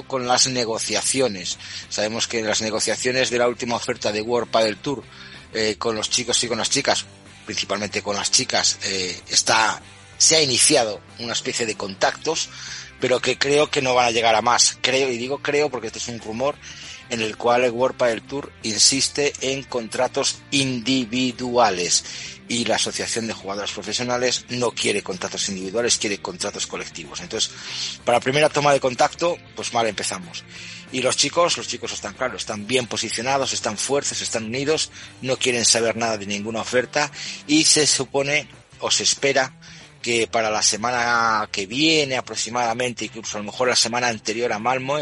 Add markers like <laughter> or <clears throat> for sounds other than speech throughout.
con las negociaciones. Sabemos que las negociaciones de la última oferta de World Padel Tour eh, con los chicos y con las chicas, principalmente con las chicas, eh, se ha iniciado una especie de contactos, pero que creo que no van a llegar a más. Creo y digo creo porque este es un rumor en el cual el World Padel Tour insiste en contratos individuales y la Asociación de Jugadores Profesionales no quiere contratos individuales, quiere contratos colectivos. Entonces, para la primera toma de contacto, pues mal empezamos. Y los chicos, los chicos están claros, están bien posicionados, están fuertes, están unidos, no quieren saber nada de ninguna oferta y se supone o se espera que para la semana que viene aproximadamente, incluso a lo mejor la semana anterior a Malmo,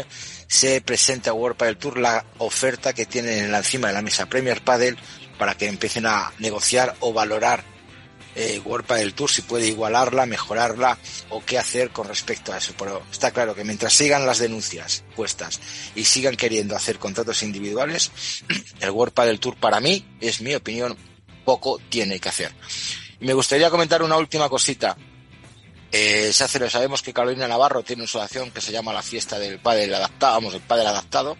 se presenta a World Padel Tour la oferta que tienen encima de la mesa Premier Padel para que empiecen a negociar o valorar eh, World Padel Tour, si puede igualarla, mejorarla o qué hacer con respecto a eso. Pero está claro que mientras sigan las denuncias puestas y sigan queriendo hacer contratos individuales, <clears throat> el World Padel Tour para mí, es mi opinión, poco tiene que hacer. Me gustaría comentar una última cosita. Eh, se hace, sabemos que Carolina Navarro tiene una asociación que se llama la fiesta del padre adaptado, vamos, el padre adaptado.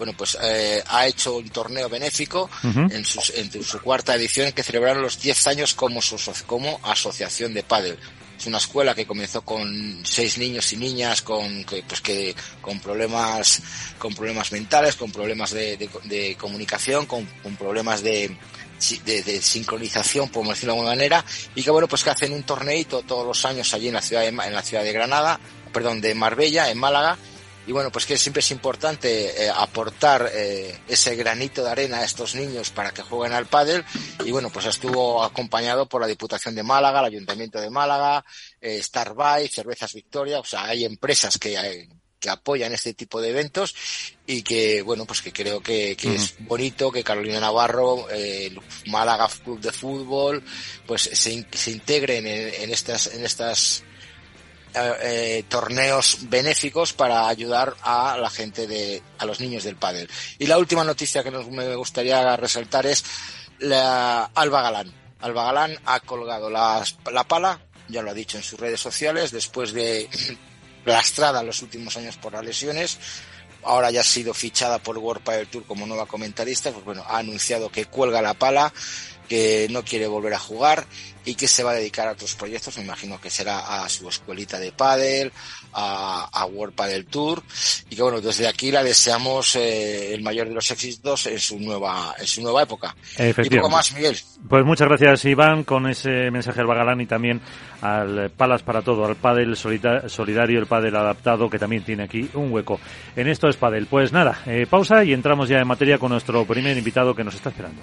Bueno, pues eh, ha hecho un torneo benéfico en, sus, en, su cuarta edición que celebraron los 10 años como, su, como asociación de pádel. Es una escuela que comenzó con seis niños y niñas con que, pues que con problemas con problemas mentales, con problemas de, de, de comunicación, con, con problemas de, de, sincronización, podemos decirlo de alguna manera, y que bueno, pues que hacen un torneito todos los años allí en la ciudad de, en la ciudad de Granada, perdón, de Marbella, en Málaga, y bueno, pues que siempre es importante eh, aportar eh, ese granito de arena a estos niños para que jueguen al pádel y bueno, pues estuvo acompañado por la Diputación de Málaga, el Ayuntamiento de Málaga, eh, Starbuy, Cervezas Victoria, o sea, hay empresas que, hay, que apoyan este tipo de eventos y que bueno pues que creo que, que uh -huh. es bonito que Carolina Navarro eh, Málaga Club de Fútbol pues se, se integren en, en, estas en estas eh, torneos benéficos para ayudar a la gente de a los niños del pádel. Y la última noticia que nos, me gustaría resaltar es la Alba Galán. Alba Galán ha colgado la, la pala ya lo ha dicho en sus redes sociales después de <clears throat> lastrada los últimos años por las lesiones. Ahora ya ha sido fichada por World Power Tour como nueva comentarista, pues bueno, ha anunciado que cuelga la pala, que no quiere volver a jugar y que se va a dedicar a otros proyectos, me imagino que será a su escuelita de pádel, a, a World Padel Tour y que bueno, desde aquí la deseamos eh, el mayor de los éxitos en su nueva en su nueva época. Y poco más, Miguel. Pues muchas gracias Iván con ese mensaje al Bagalán y también al Palas para todo, al Padel solidario, el Padel adaptado que también tiene aquí un hueco. En esto es Padel. Pues nada, eh, pausa y entramos ya en materia con nuestro primer invitado que nos está esperando.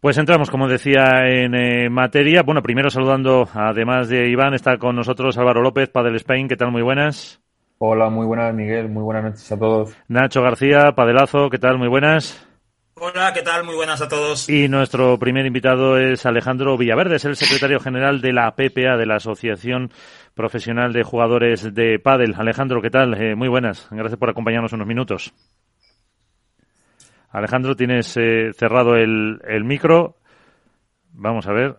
Pues entramos, como decía, en eh, materia. Bueno, primero saludando, además de Iván, está con nosotros Álvaro López, Padel Spain. ¿Qué tal? Muy buenas. Hola, muy buenas, Miguel. Muy buenas noches a todos. Nacho García, Padelazo. ¿Qué tal? Muy buenas. Hola, ¿qué tal? Muy buenas a todos. Y nuestro primer invitado es Alejandro Villaverde, es el secretario general de la PPA, de la Asociación Profesional de Jugadores de Padel. Alejandro, ¿qué tal? Eh, muy buenas. Gracias por acompañarnos unos minutos. Alejandro, tienes eh, cerrado el, el, micro. Vamos a ver.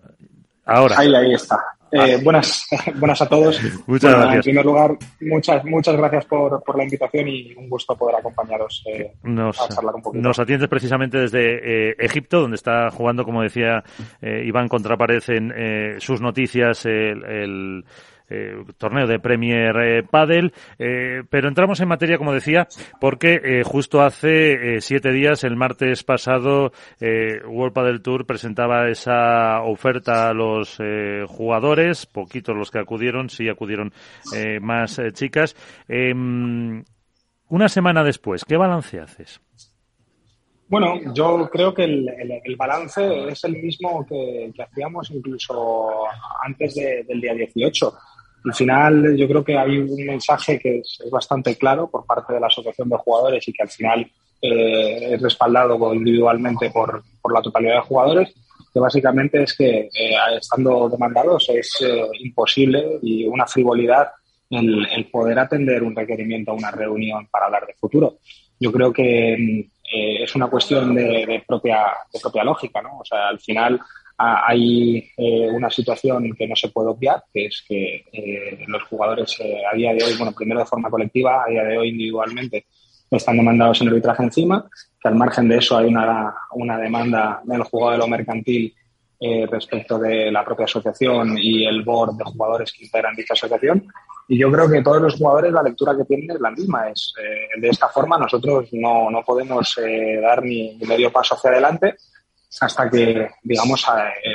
Ahora. Ahí, ahí está. Eh, buenas, <laughs> buenas a todos. <laughs> Muchas bueno, gracias. En primer lugar, muchas, muchas gracias por, por la invitación y un gusto poder acompañaros eh, nos, a charlar un poquito. Nos atiendes precisamente desde eh, Egipto, donde está jugando, como decía Iván Contrapared en sus noticias, el, el eh, torneo de Premier eh, Padel, eh, pero entramos en materia, como decía, porque eh, justo hace eh, siete días, el martes pasado, World Padel Tour presentaba esa oferta a los jugadores, poquitos los que acudieron, sí acudieron más chicas. una semana después, ¿qué balance haces? Bueno, yo creo que el, el, balance es el mismo que, que hacíamos incluso antes del día 18. Al final, yo creo que hay un mensaje que es, bastante claro por parte de la Asociación de Jugadores y que al final eh, es respaldado individualmente por, por, la totalidad de jugadores, que básicamente es que eh, estando demandados es eh, imposible y una frivolidad el, poder atender un requerimiento a una reunión para hablar de futuro. Yo creo que eh, es una cuestión de, propia, de propia lógica, ¿no? O sea, al final hay eh, una situación que no se puede obviar, que es que eh, los jugadores a día de hoy, bueno, primero de forma colectiva, a día de hoy individualmente, están demandados en arbitraje encima, que al margen de eso hay una, una demanda del jugador de lo mercantil respecto de la propia asociación y el board de jugadores que integran dicha asociación. Y yo creo que todos los jugadores la lectura que tienen es la misma. Es, eh, de esta forma nosotros no, no podemos eh, dar ni medio paso hacia adelante hasta que, digamos,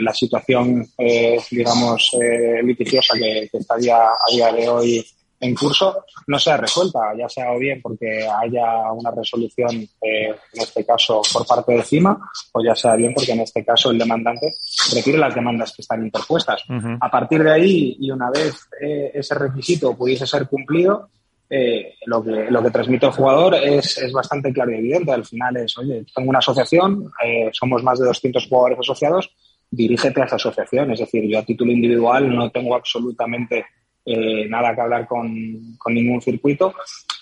la situación, eh, digamos, litigiosa que, que está a día de hoy en curso no sea resuelta, ya sea o bien porque haya una resolución, eh, en este caso por parte de CIMA, o ya sea bien porque en este caso el demandante retire las demandas que están interpuestas. A partir de ahí, y una vez eh, ese requisito pudiese ser cumplido, eh, lo, que, lo que transmite el jugador es, es bastante claro y evidente. Al final es, oye, tengo una asociación, somos más de 200 jugadores asociados, dirígete a esa asociación. Es decir, yo a título individual no tengo absolutamente eh, nada que hablar con, con, ningún circuito,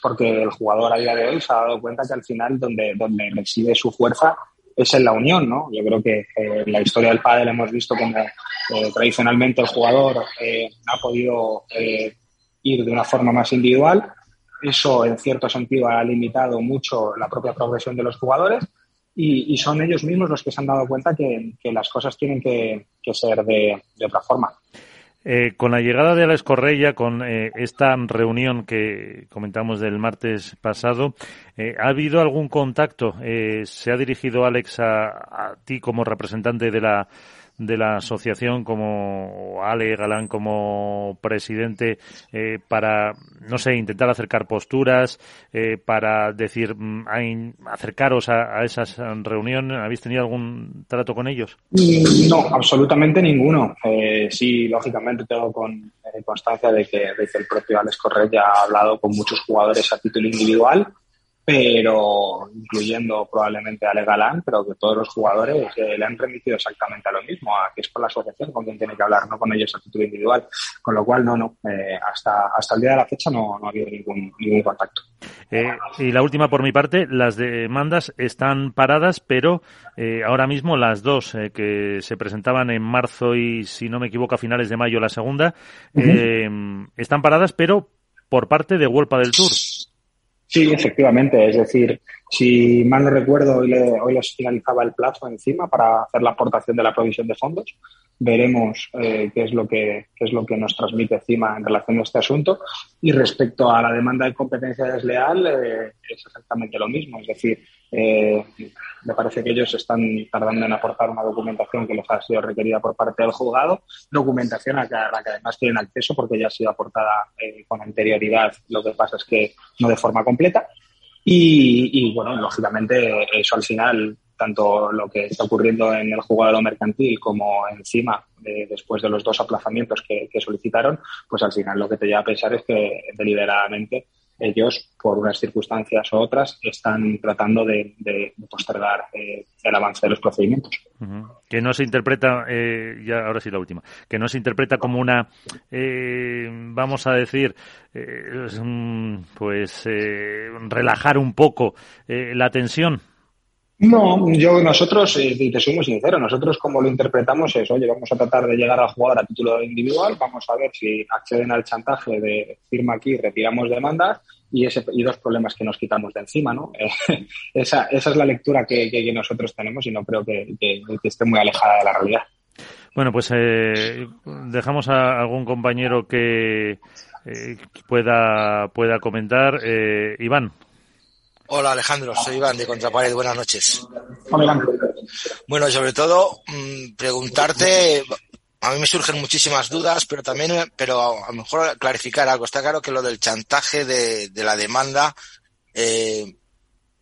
porque el jugador a día de hoy se ha dado cuenta que al final donde, donde reside su fuerza es en la unión, ¿no? Yo creo que eh, en la historia del pádel hemos visto como eh, tradicionalmente el jugador ha podido ir de una forma más individual. Eso, en cierto sentido, ha limitado mucho la propia progresión de los jugadores y, son ellos mismos los que se han dado cuenta que, las cosas tienen que, ser de, otra forma. Eh, con la llegada de Alex Correia, con eh, esta reunión que comentamos del martes pasado, eh, ¿ha habido algún contacto? ¿Se ha dirigido Alex a, ti como representante de la de la asociación como Ale Galán como presidente eh, para, no sé, intentar acercar posturas, eh, para decir, mm, acercaros a, a esas reuniones? ¿Habéis tenido algún trato con ellos? Mm, no, absolutamente ninguno. Eh, sí, lógicamente tengo con, constancia de que, el propio Alex Correa ha hablado con muchos jugadores a título individual pero incluyendo probablemente a Legalán, pero que todos los jugadores eh, le han remitido exactamente a lo mismo, a que es con la asociación con quien tiene que hablar, no con ellos a título individual. Con lo cual, no, no, eh, hasta, hasta el día de la fecha no, no ha habido ningún, ningún contacto. Eh, y la última por mi parte, las demandas están paradas, pero ahora mismo las dos que se presentaban en marzo y, si no me equivoco, a finales de mayo la segunda, están paradas, pero por parte de Huelpa del Tour. Sí, efectivamente. Es decir, si mal no recuerdo, hoy, le, hoy les finalizaba el plazo encima para hacer la aportación de la provisión de fondos. Veremos eh, qué, es lo que, qué es lo que nos transmite encima en relación a este asunto. Y respecto a la demanda de competencia desleal, eh, es exactamente lo mismo. Es decir, eh, me parece que ellos están tardando en aportar una documentación que les ha sido requerida por parte del juzgado, documentación a la que además tienen acceso porque ya ha sido aportada eh, con anterioridad, lo que pasa es que no de forma completa. Y, bueno, lógicamente eso al final, tanto lo que está ocurriendo en el juzgado mercantil como encima, después de los dos aplazamientos que, solicitaron, pues al final lo que te lleva a pensar es que deliberadamente ellos, por unas circunstancias u otras, están tratando de, postergar eh, el avance de los procedimientos. Que no se interpreta, eh, ya ahora sí la última, que no se interpreta como una, eh, vamos a decir, pues relajar un poco la tensión no, yo nosotros, y te soy muy sincero, nosotros como lo interpretamos es, oye, vamos a tratar de llegar al jugador a título individual, vamos a ver si acceden al chantaje de firma aquí, retiramos demandas y, ese, y dos problemas que nos quitamos de encima, ¿no? <laughs> esa, esa es la lectura que, nosotros tenemos y no creo que, que, esté muy alejada de la realidad. Bueno, pues eh, dejamos a algún compañero que eh, pueda, pueda comentar. Eh, Iván. Hola Alejandro, soy Iván de Contrapared, buenas noches. Bueno, sobre todo mm, preguntarte, a mí me surgen muchísimas dudas, pero también, pero a lo mejor clarificar algo. Está claro que lo del chantaje de, la demanda eh,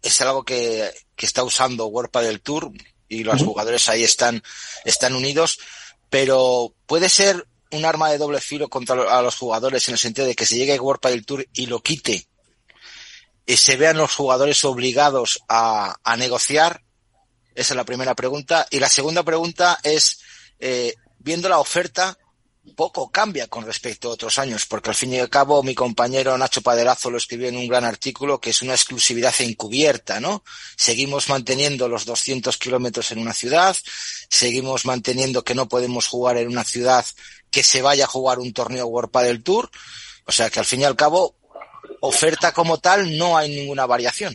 es algo que, que está usando World del Tour y los jugadores ahí están, están unidos, pero puede ser un arma de doble filo contra a los jugadores en el sentido de que se llegue World del Tour y lo quite y se vean los jugadores obligados a, negociar. Esa es la primera pregunta. Y la segunda pregunta es, eh, viendo la oferta, poco cambia con respecto a otros años, porque al fin y al cabo mi compañero Nacho Paderazo lo escribió en un gran artículo que es una exclusividad encubierta, ¿no? Seguimos manteniendo los 200 kilómetros en una ciudad, seguimos manteniendo que no podemos jugar en una ciudad que se vaya a jugar un torneo World del Tour, o sea que al fin y al cabo, oferta como tal no hay ninguna variación.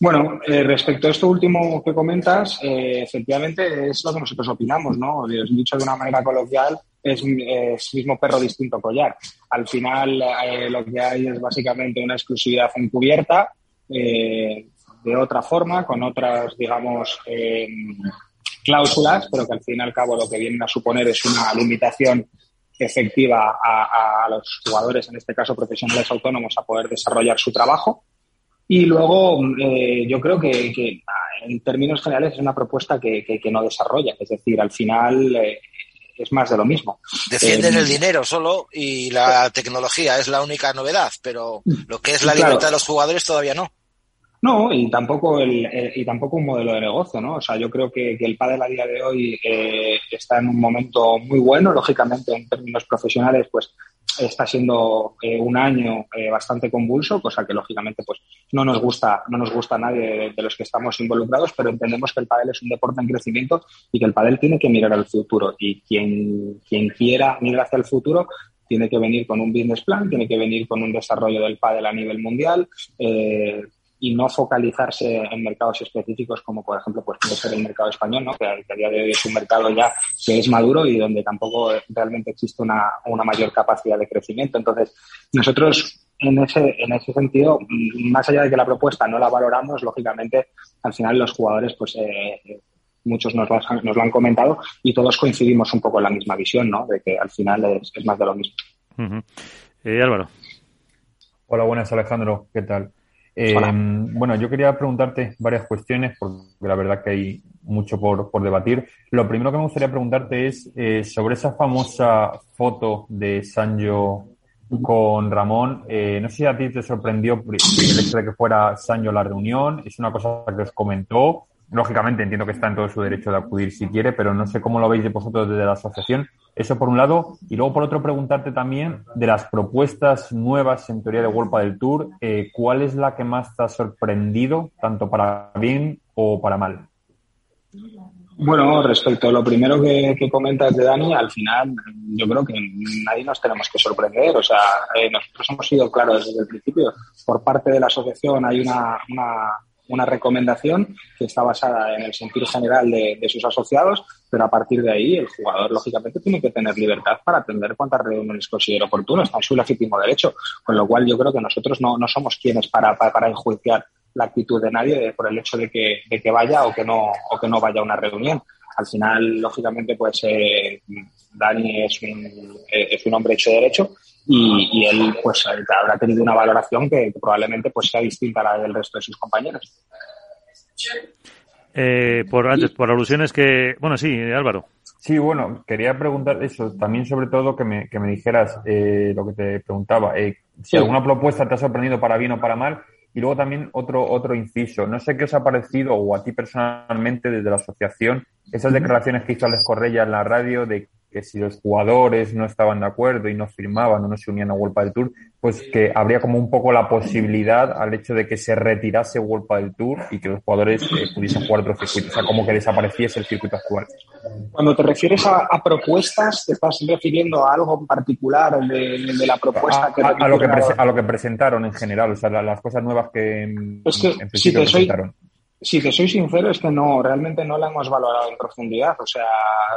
Bueno, eh, respecto a esto último que comentas, eh, efectivamente es lo que nosotros opinamos, ¿no? Dicho de una manera coloquial, es, mismo perro distinto collar. Al final eh, lo que hay es básicamente una exclusividad encubierta de otra forma, con otras, digamos, cláusulas, pero que al fin y al cabo lo que vienen a suponer es una limitación efectiva a, a los jugadores, en este caso profesionales autónomos, a poder desarrollar su trabajo y luego, eh, yo creo que, en términos generales es una propuesta que, no desarrolla. Es decir, al final eh, es más de lo mismo. Defienden el eh, dinero solo y la tecnología es la única novedad, pero lo que es la libertad de los jugadores todavía no. No, y tampoco el, y tampoco un modelo de negocio, ¿no? O sea, yo creo que, el pádel a día de hoy está en un momento muy bueno, lógicamente en términos profesionales, pues está siendo eh, un año eh, bastante convulso, cosa que lógicamente pues no nos gusta, no nos gusta a nadie de, los que estamos involucrados, pero entendemos que el pádel es un deporte en crecimiento y que el pádel tiene que mirar al futuro y quien, quien quiera mirar hacia el futuro tiene que venir con un business plan, tiene que venir con un desarrollo del pádel a nivel mundial, eh, y no focalizarse en mercados específicos como por ejemplo pues puede ser el mercado español ¿no? que, a día de hoy es un mercado ya que es maduro y donde tampoco realmente existe una, una mayor capacidad de crecimiento entonces nosotros en ese en ese sentido más allá de que la propuesta no la valoramos lógicamente al final los jugadores pues eh, muchos nos lo, han, nos lo han comentado y todos coincidimos un poco en la misma visión ¿no? de que al final es, es más de lo mismo eh, Álvaro Hola, buenas Alejandro, ¿qué tal? Eh, bueno, yo quería preguntarte varias cuestiones, porque la verdad que hay mucho por, por debatir. Lo primero que me gustaría preguntarte es eh, sobre esa famosa foto de Sancho con Ramón. Eh, no sé si a ti te sorprendió el hecho de que fuera Sancho la reunión. Es una cosa que os comentó. Lógicamente entiendo que está en todo su derecho de acudir si quiere, pero no sé cómo lo veis de vosotros desde la asociación. Eso por un lado. Y luego por otro preguntarte también de las propuestas nuevas en teoría de World del Tour, eh, ¿cuál es la que más te ha sorprendido, tanto para bien o para mal? Bueno, respecto a lo primero que, comentas de Dani, al final yo creo que nadie nos tenemos que sorprender. O sea, eh, nosotros hemos sido claros desde el principio. Por parte de la asociación hay una una recomendación que está basada en el sentido general de, sus asociados, pero a partir de ahí el jugador lógicamente tiene que tener libertad para atender cuántas reuniones considere oportuno, está en su legítimo derecho, con lo cual yo creo que nosotros no, somos quienes para, para, enjuiciar la actitud de nadie por el hecho de que, de que vaya o que no o que no vaya a una reunión. Al final, lógicamente, pues eh, Dani es un, eh, es un hombre hecho de derecho y, él pues habrá tenido una valoración que, probablemente pues sea distinta a la del resto de sus compañeros. Eh, por antes, por alusiones que, bueno, sí, Álvaro. Sí, bueno, quería preguntar eso, también sobre todo que me, que me dijeras eh, lo que te preguntaba, eh, si alguna propuesta te ha sorprendido para bien o para mal, y luego también otro, otro inciso, no sé qué os ha parecido, o a ti personalmente desde la asociación, esas declaraciones que hizo Alex Correia en la radio de que si los jugadores no estaban de acuerdo y no firmaban o no se unían a World del Tour, pues que habría como un poco la posibilidad al hecho de que se retirase World del Tour y que los jugadores eh, pudiesen jugar otro circuito, o sea, como que desapareciese el circuito actual. Cuando te refieres a, propuestas, ¿te estás refiriendo a algo en particular de, la propuesta que a, lo que a lo que presentaron en general, o sea, las cosas nuevas que, en, principio presentaron si te soy sincero, es que no, realmente no la hemos valorado en profundidad. O sea,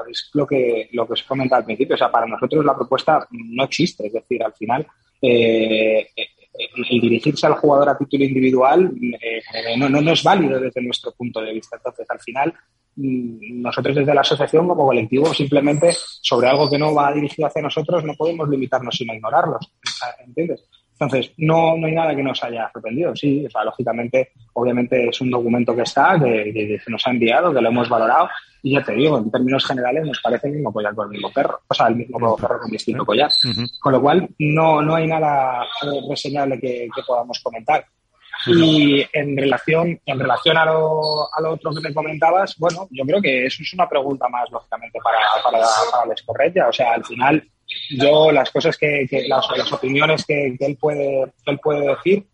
es lo que, lo que os comentado al principio. O sea, para nosotros la propuesta no existe. Es decir, al final, eh, el dirigirse al jugador a título individual eh, no, no, es válido desde nuestro punto de vista. Entonces, al final, mm, nosotros desde la asociación como colectivo simplemente sobre algo que no va dirigido hacia nosotros no podemos limitarnos sino ignorarlos. ¿Entiendes? Entonces, no, no hay nada que nos haya sorprendido. Sí, o sea, lógicamente, obviamente es un documento que está, que, se nos ha enviado, que lo hemos valorado. Y ya te digo, en términos generales nos parece el mismo collar con el mismo perro. O sea, el mismo perro con distinto collar. Con lo cual, no, no hay nada reseñable que, podamos comentar. Y en relación, en relación a lo, a lo otro que me comentabas, bueno, yo creo que eso es una pregunta más, lógicamente, para, para, para la O sea, al final, yo las cosas que, las, las, opiniones que, él puede él puede decir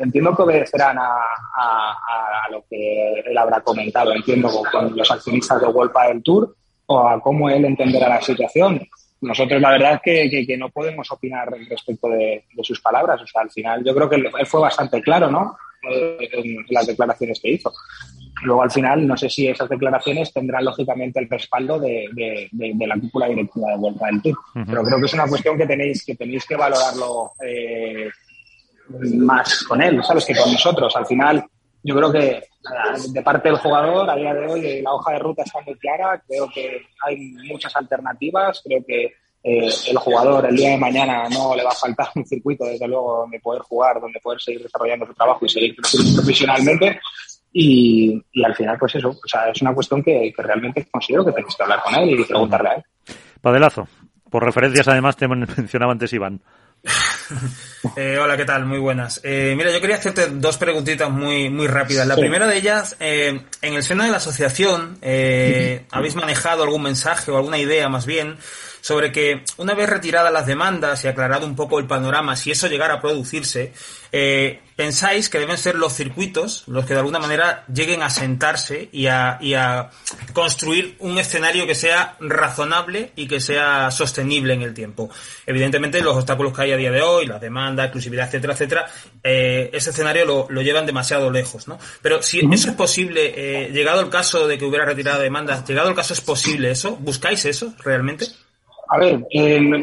entiendo que obedecerán a, lo que él habrá comentado entiendo con, los accionistas de Wolpa del Tour o a cómo él entenderá la situación. Nosotros la verdad que, que, no podemos opinar respecto de, sus palabras o sea al final yo creo que él fue bastante claro no en las declaraciones que hizo Luego, al final, no sé si esas declaraciones tendrán lógicamente el respaldo de, la cúpula directiva de Vuelta del Tour. Pero creo que es una cuestión que tenéis que, tenéis que valorarlo eh, más con él, ¿sabes? Que con nosotros. Al final, yo creo que eh, de parte del jugador, a día de hoy, la hoja de ruta está muy clara. Creo que hay muchas alternativas. Creo que eh, el jugador el día de mañana no le va a faltar un circuito, desde luego, donde poder jugar, donde poder seguir desarrollando su trabajo y seguir creciendo profesionalmente. Y, al final, pues eso, o sea, es una cuestión que, realmente considero que tenéis que hablar con él y preguntarle a él. Padelazo. Por referencias, además, te <laughs> mencionaba antes Iván. <laughs> Eh, hola, ¿qué tal? Muy buenas. Eh, mira, yo quería hacerte dos preguntitas muy, muy rápidas. La primera de ellas, eh, en el seno de la asociación, ¿habéis manejado algún mensaje o alguna idea más bien sobre que una vez retiradas las demandas y aclarado un poco el panorama, si eso llegara a producirse, eh, pensáis que deben ser los circuitos los que de alguna manera lleguen a sentarse y a, y a construir un escenario que sea razonable y que sea sostenible en el tiempo. Evidentemente, los obstáculos que hay a día de hoy, las demandas, exclusividad, etcétera, etcétera, eh, ese escenario lo, lo, llevan demasiado lejos, ¿no? Pero si eso es posible, eh, llegado el caso de que hubiera retirado demandas, llegado el caso es posible eso, ¿buscáis eso realmente? A ver,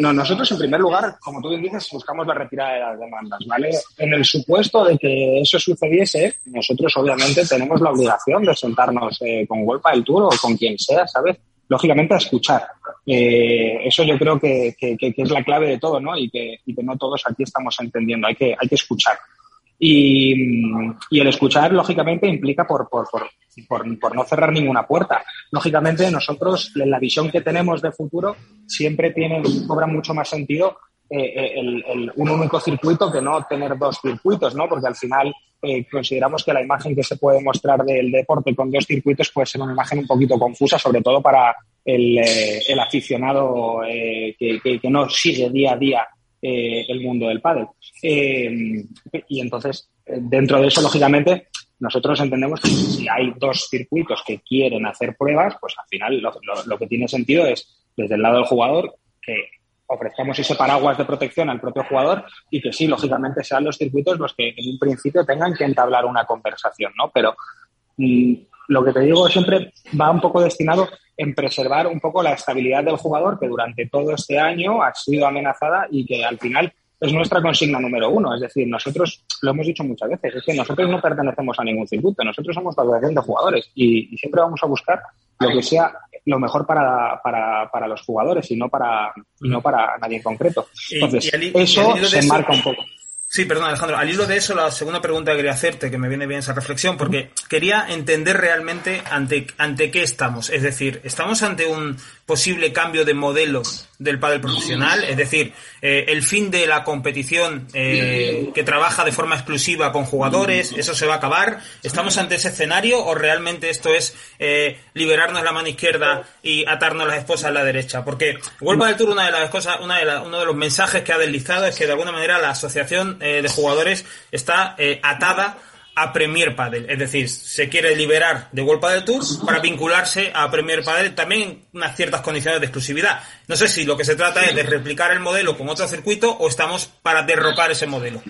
nosotros en primer lugar, como tú bien dices, buscamos la retirada de las demandas, ¿vale? En el supuesto de que eso sucediese, nosotros obviamente tenemos la obligación de sentarnos eh, con Golpa del Tour o con quien sea, ¿sabes? Lógicamente a escuchar. Eh, eso yo creo que, es la clave de todo, ¿no? Y que, y que no todos aquí estamos entendiendo. Hay que, hay que escuchar. Y, el escuchar, lógicamente, implica por, por, por, por, no cerrar ninguna puerta. Lógicamente, nosotros, en la visión que tenemos de futuro, siempre tiene, cobra mucho más sentido eh, eh, el, un único circuito que no tener dos circuitos, ¿no? Porque al final eh, consideramos que la imagen que se puede mostrar del deporte con dos circuitos puede ser una imagen un poquito confusa, sobre todo para el, aficionado que, que, no sigue día a día el mundo del pádel. Y entonces, dentro de eso, lógicamente, nosotros entendemos que si hay dos circuitos que quieren hacer pruebas, pues al final lo, que tiene sentido es, desde el lado del jugador, que ofrezcamos ese paraguas de protección al propio jugador y que sí, lógicamente, sean los circuitos los que en un principio tengan que entablar una conversación, ¿no? Pero mm, lo que te digo siempre va un poco destinado en preservar un poco la estabilidad del jugador que durante todo este año ha sido amenazada y que al final es nuestra consigna número uno. Es decir, nosotros lo hemos dicho muchas veces, es que nosotros no pertenecemos a ningún circuito, nosotros somos la asociación de jugadores y, siempre vamos a buscar lo que sea lo mejor para, para, para los jugadores y no para, no para nadie en concreto. Entonces, eso se marca un poco. Sí, perdón, Alejandro. Al hilo de eso, la segunda pregunta que quería hacerte, que me viene bien esa reflexión, porque quería entender realmente ante, ante qué estamos. Es decir, ¿estamos ante un posible cambio de modelo del pádel profesional? Es decir, eh, el fin de la competición eh, que trabaja de forma exclusiva con jugadores, ¿eso se va a acabar? ¿Estamos ante ese escenario o realmente esto es eh, liberarnos la mano izquierda y atarnos las esposas a la derecha? Porque Vuelva del Tour, una de las cosas, una de uno de los mensajes que ha deslizado es que de alguna manera la asociación eh, de jugadores está eh, atada a Premier Padel. Es decir, se quiere liberar de World Padel Tour para vincularse a Premier Padel también en unas ciertas condiciones de exclusividad. No sé si lo que se trata es de replicar el modelo con otro circuito o estamos para derrocar ese modelo.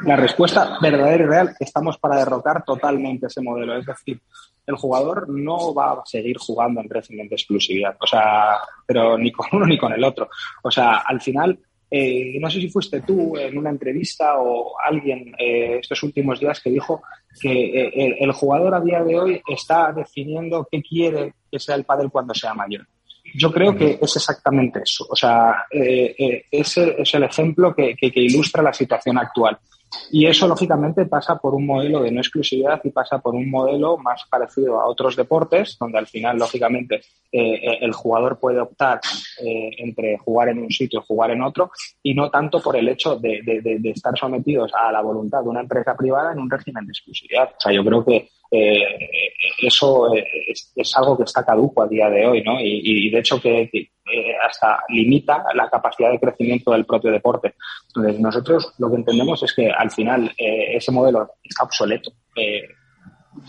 La respuesta verdadera y real, estamos para derrocar totalmente ese modelo. Es decir, el jugador no va a seguir jugando en régimen de exclusividad. O sea, pero ni con uno ni con el otro. O sea, al final eh, no sé si fuiste tú en una entrevista o alguien eh, estos últimos días que dijo que eh, el, jugador a día de hoy está definiendo qué quiere que sea el pádel cuando sea mayor. yo creo que es exactamente eso. O sea, eh, ese es el ejemplo que, ilustra la situación actual. Y eso, lógicamente, pasa por un modelo de no exclusividad y pasa por un modelo más parecido a otros deportes, donde al final, lógicamente, eh, eh el jugador puede optar eh, entre jugar en un sitio y jugar en otro, y no tanto por el hecho de, estar sometidos a la voluntad de una empresa privada en un régimen de exclusividad. O sea, yo creo que eh, eso es, es, algo que está caduco a día de hoy, ¿no? Y, y de hecho que eh, hasta limita la capacidad de crecimiento del propio deporte. Entonces, nosotros lo que entendemos es que al final eh, ese modelo está obsoleto. Eh,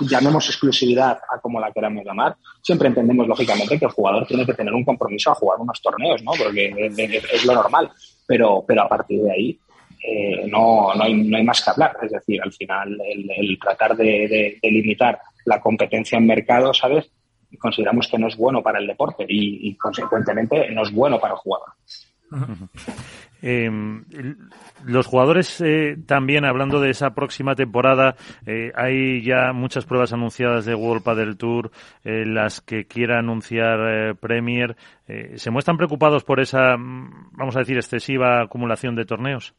llamemos exclusividad a como la queramos llamar, siempre entendemos lógicamente que el jugador tiene que tener un compromiso a jugar unos torneos, ¿no? Porque es, lo normal, pero, pero a partir de ahí eh, no, no, hay, no hay más que hablar. Es decir, al final el, tratar de, de, de, limitar la competencia en mercado, ¿sabes? Consideramos que no es bueno para el deporte y, consecuentemente no es bueno para el jugador. Eh, los jugadores eh, también, hablando de esa próxima temporada, eh, hay ya muchas pruebas anunciadas de World Padel Tour, eh, las que quiera anunciar Premier. ¿Se muestran preocupados por esa, mm, vamos a decir, excesiva acumulación de torneos?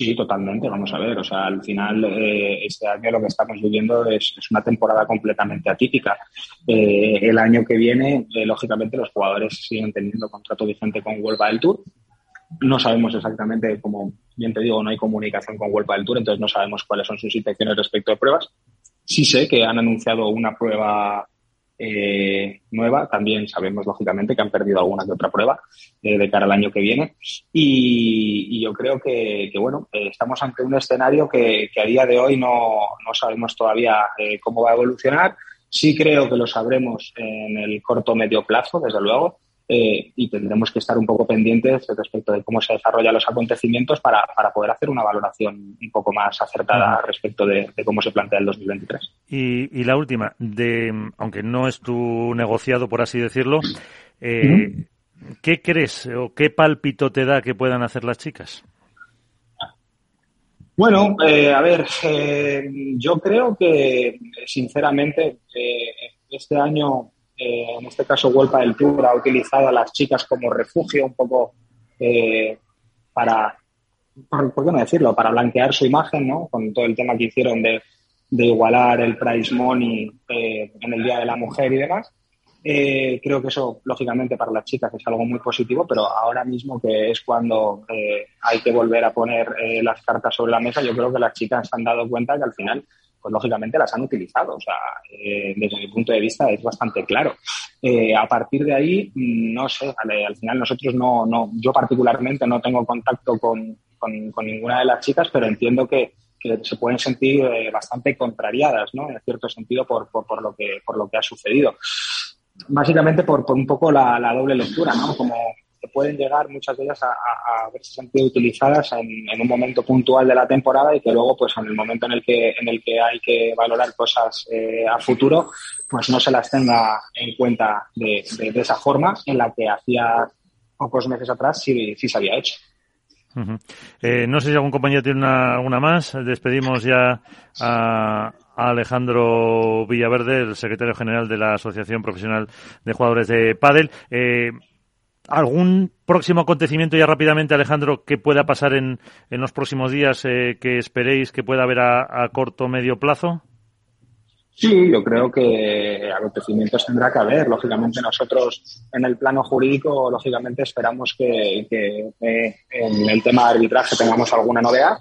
Sí, totalmente. Vamos a ver. O sea, al final, eh, este año lo que estamos viviendo es, una temporada completamente atípica. Eh, el año que viene, eh, lógicamente, los jugadores siguen teniendo contrato vigente con Huelva del Tour. No sabemos exactamente, como bien te digo, no hay comunicación con Huelva del Tour, entonces no sabemos cuáles son sus intenciones respecto a pruebas. Sí sé que han anunciado una prueba eh, nueva. También sabemos, lógicamente, que han perdido alguna que otra prueba eh, de cara al año que viene. Y, yo creo que, que bueno, eh, estamos ante un escenario que, que, a día de hoy no, no sabemos todavía eh, cómo va a evolucionar. Sí creo que lo sabremos en el corto medio plazo, desde luego eh, y tendremos que estar un poco pendientes respecto de cómo se desarrollan los acontecimientos para, para poder hacer una valoración un poco más acertada uh -huh. respecto de, de, cómo se plantea el 2023. Y, y, la última, de, aunque no es tu negociado, por así decirlo, eh, uh -huh. ¿qué crees o qué pálpito te da que puedan hacer las chicas? Bueno, eh, a ver, eh, yo creo que, sinceramente, eh, este año eh, en este caso Huelpa del Tour ha utilizado a las chicas como refugio un poco eh, para, por, qué no decirlo, para blanquear su imagen, ¿no? Con todo el tema que hicieron de, de igualar el price money eh, en el Día de la Mujer y demás. Eh, creo que eso, lógicamente, para las chicas es algo muy positivo, pero ahora mismo que es cuando eh, hay que volver a poner eh, las cartas sobre la mesa, yo creo que las chicas han dado cuenta que al final pues lógicamente las han utilizado. O sea, eh, desde mi punto de vista es bastante claro. Eh, a partir de ahí, no sé, al, al, final nosotros no, no, yo particularmente no tengo contacto con, con, con ninguna de las chicas, pero entiendo que, que se pueden sentir eh, bastante contrariadas, ¿no? En cierto sentido por, por, por, lo, que, por lo que ha sucedido. Básicamente por, por un poco la, la doble lectura, ¿no? Como, que pueden llegar muchas de ellas a, a, a verse sentido utilizadas en, en, un momento puntual de la temporada y que luego pues en el momento en el que en el que hay que valorar cosas eh, a futuro pues no se las tenga en cuenta de, de, de, esa forma en la que hacía pocos meses atrás sí, sí se había hecho. Uh -huh. eh, no sé si algún compañero tiene una, alguna más. Despedimos ya a, a Alejandro Villaverde, el secretario general de la Asociación Profesional de Jugadores de Pádel. Eh, ¿Algún próximo acontecimiento ya rápidamente, Alejandro, que pueda pasar en, en los próximos días eh, que esperéis que pueda haber a, corto o medio plazo? Sí, yo creo que acontecimientos tendrá que haber. Lógicamente nosotros en el plano jurídico, lógicamente esperamos que, que eh, en el tema de arbitraje tengamos alguna novedad.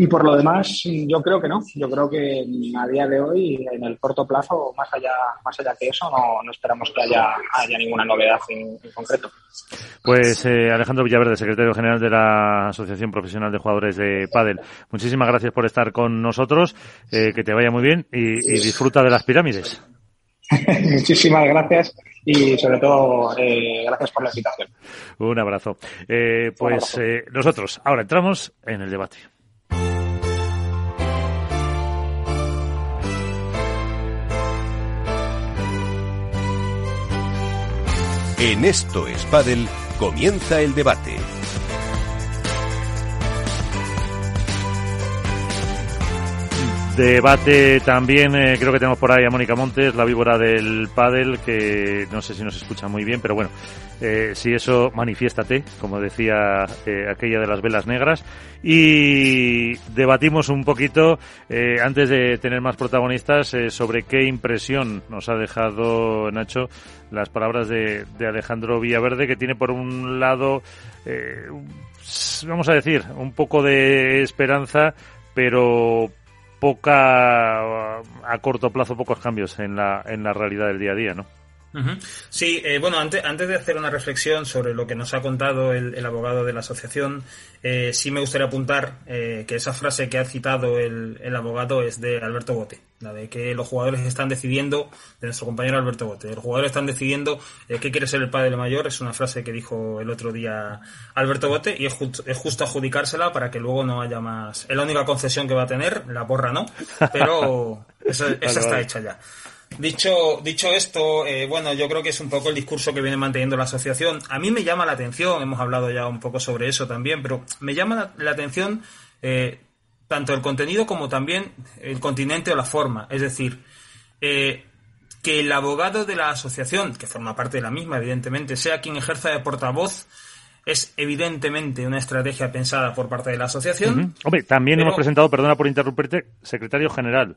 Y por lo demás, yo creo que no. Yo creo que a día de hoy, en el corto plazo, más allá, más allá que eso, no, no esperamos que haya, haya ninguna novedad en, en concreto. Pues eh, Alejandro Villaverde, secretario general de la Asociación Profesional de Jugadores de Padel. Muchísimas gracias por estar con nosotros. Eh, que te vaya muy bien y, y disfruta de las pirámides. <laughs> Muchísimas gracias y sobre todo eh, gracias por la invitación. Un abrazo. Eh, pues Un abrazo. Nosotros ahora entramos en el debate. En Esto es Padel comienza el debate. Debate también, eh, creo que tenemos por ahí a Mónica Montes, la víbora del pádel, que no sé si nos escucha muy bien, pero bueno, eh, si eso, manifiéstate, como decía eh, aquella de las velas negras. Y debatimos un poquito, antes de tener más protagonistas, sobre qué impresión nos ha dejado, Nacho, las palabras de, de Alejandro Villaverde, que tiene por un lado, vamos a decir, un poco de esperanza, pero poca a corto plazo pocos cambios en la en la realidad del día a día, ¿no? Sí, eh, bueno, antes, antes de hacer una reflexión sobre lo que nos ha contado el, abogado de la asociación, eh, sí me gustaría apuntar eh, que esa frase que ha citado el, el, abogado es de Alberto Bote, la de que los jugadores están decidiendo, de nuestro compañero Alberto Bote, los jugadores están decidiendo qué quiere ser el padre mayor, es una frase que dijo el otro día Alberto Bote y es, es justo adjudicársela para que luego no haya más. Es la única concesión que va a tener, la porra no, pero <laughs> esa, está hecha ya. Dicho, dicho esto, eh, bueno, yo creo que es un poco el discurso que viene manteniendo la asociación. A mí me llama la atención, hemos hablado ya un poco sobre eso también, pero me llama la, atención eh, tanto el contenido como también el continente o la forma. Es decir, eh, que el abogado de la asociación, que forma parte de la misma, evidentemente, sea quien ejerza de portavoz, es evidentemente una estrategia pensada por parte de la asociación. Hombre, también hemos presentado, perdona por interrumpirte, secretario general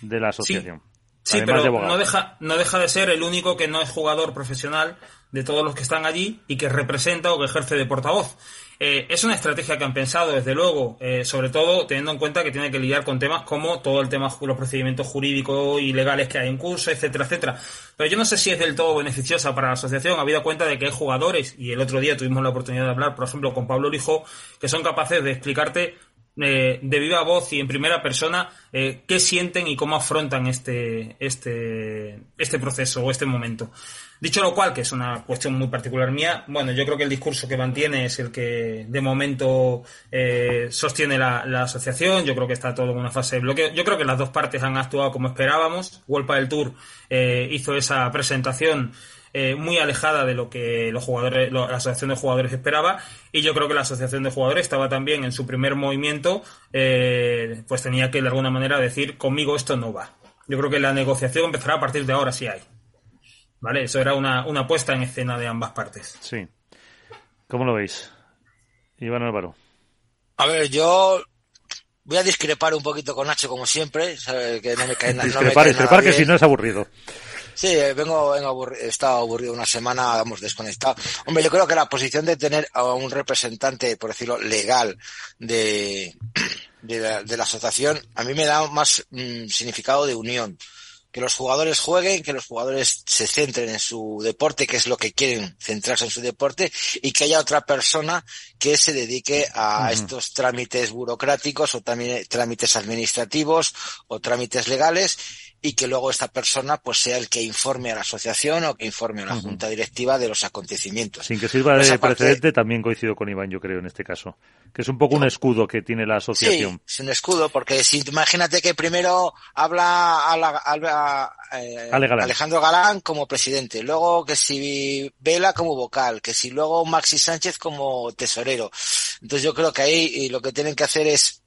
de la asociación. Sí, pero no deja, no deja de ser el único que no es jugador profesional de todos los que están allí y que representa o que ejerce de portavoz. Eh, es una estrategia que han pensado, desde luego, eh, sobre todo teniendo en cuenta que tiene que lidiar con temas como todo el tema los procedimientos jurídicos y legales que hay en curso, etcétera, etcétera. Pero yo no sé si es del todo beneficiosa para la asociación, habida cuenta de que hay jugadores, y el otro día tuvimos la oportunidad de hablar, por ejemplo, con Pablo Lijo, que son capaces de explicarte eh, de viva voz y en primera persona eh, qué sienten y cómo afrontan este, este, este proceso o este momento. Dicho lo cual, que es una cuestión muy particular mía, bueno, yo creo que el discurso que mantiene es el que de momento eh, sostiene la, asociación. Yo creo que está todo en una fase de bloqueo. Yo creo que las dos partes han actuado como esperábamos. Wolpa del Tour hizo esa presentación eh, muy alejada de lo que los jugadores, la asociación de jugadores esperaba. Y yo creo que la asociación de jugadores estaba también en su primer movimiento, eh, pues tenía que de alguna manera decir conmigo esto no va. Yo creo que la negociación empezará a partir de ahora si hay. ¿Vale? Eso era una, una puesta en escena de ambas partes. Sí. ¿Cómo lo veis? Iván Álvaro. A ver, yo voy a discrepar un poquito con Nacho como siempre, que no me cae, discrepar, discrepar que si no es aburrido. Sí, vengo, vengo aburrido, he estado aburrido una semana, hemos desconectado. Hombre, yo creo que la posición de tener a un representante, por decirlo, legal de, <clears throat> de, la, asociación, a mí me da más mm, significado de unión. Que los jugadores jueguen, que los jugadores se centren en su deporte, que es lo que quieren, centrarse en su deporte, y que haya otra persona que se dedique a estos trámites burocráticos o también trámites administrativos o trámites legales y que luego esta persona pues sea el que informe a la asociación o que informe a la junta directiva de los acontecimientos. Sin que sirva de precedente, también coincido con Iván, yo creo, en este caso. Que es un poco un escudo que tiene la asociación. Sí, es un escudo, porque si imagínate que primero habla a, eh, Alejandro Galán como presidente, luego que si Vela como vocal, que si luego Maxi Sánchez como tesorero. Entonces yo creo que ahí lo que tienen que hacer es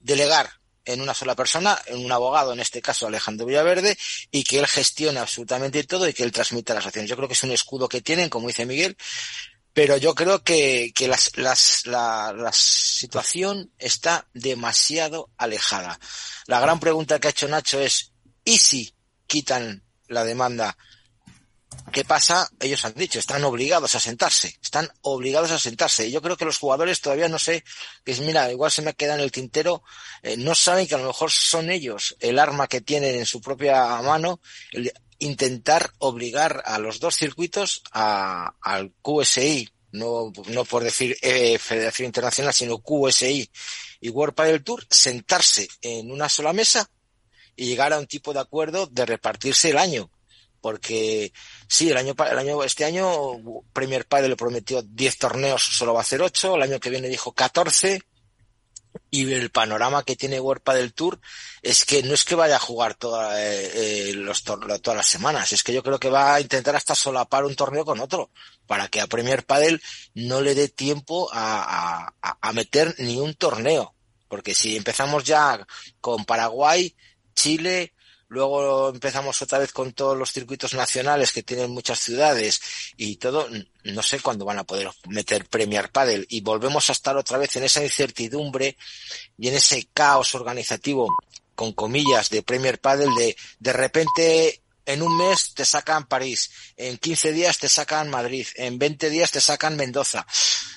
delegar en una sola persona, en un abogado, en este caso Alejandro Villaverde, y que él gestione absolutamente todo y que él transmita las acciones. Yo creo que es un escudo que tienen, como dice Miguel, pero yo creo que, que las, las, la, la situación está demasiado alejada. La gran pregunta que ha hecho Nacho es, ¿y si quitan la demanda ¿Qué pasa? Ellos han dicho, están obligados a sentarse, están obligados a sentarse. Yo creo que los jugadores todavía no sé, que es, mira, igual se me queda en el tintero, eh, no saben que a lo mejor son ellos el arma que tienen en su propia mano, el intentar obligar a los dos circuitos a, al QSI, no, no por decir eh, Federación Internacional, sino QSI y World Padel Tour, sentarse en una sola mesa y llegar a un tipo de acuerdo de repartirse el año porque sí, el año, el año, este año Premier Padre le prometió 10 torneos, solo va a hacer 8, el año que viene dijo 14, y el panorama que tiene World del Tour es que no es que vaya a jugar toda, eh, eh, los todas las semanas, es que yo creo que va a intentar hasta solapar un torneo con otro, para que a Premier Padel no le dé tiempo a, a meter ni un torneo. porque si empezamos ya con Paraguay, Chile, luego empezamos otra vez con todos los circuitos nacionales que tienen muchas ciudades y todo, no sé cuándo van a poder meter Premier Padel. Y volvemos a estar otra vez en esa incertidumbre y en ese caos organizativo con comillas de Premier Padel de de repente en un mes te sacan París, en 15 días te sacan Madrid, en 20 días te sacan Mendoza.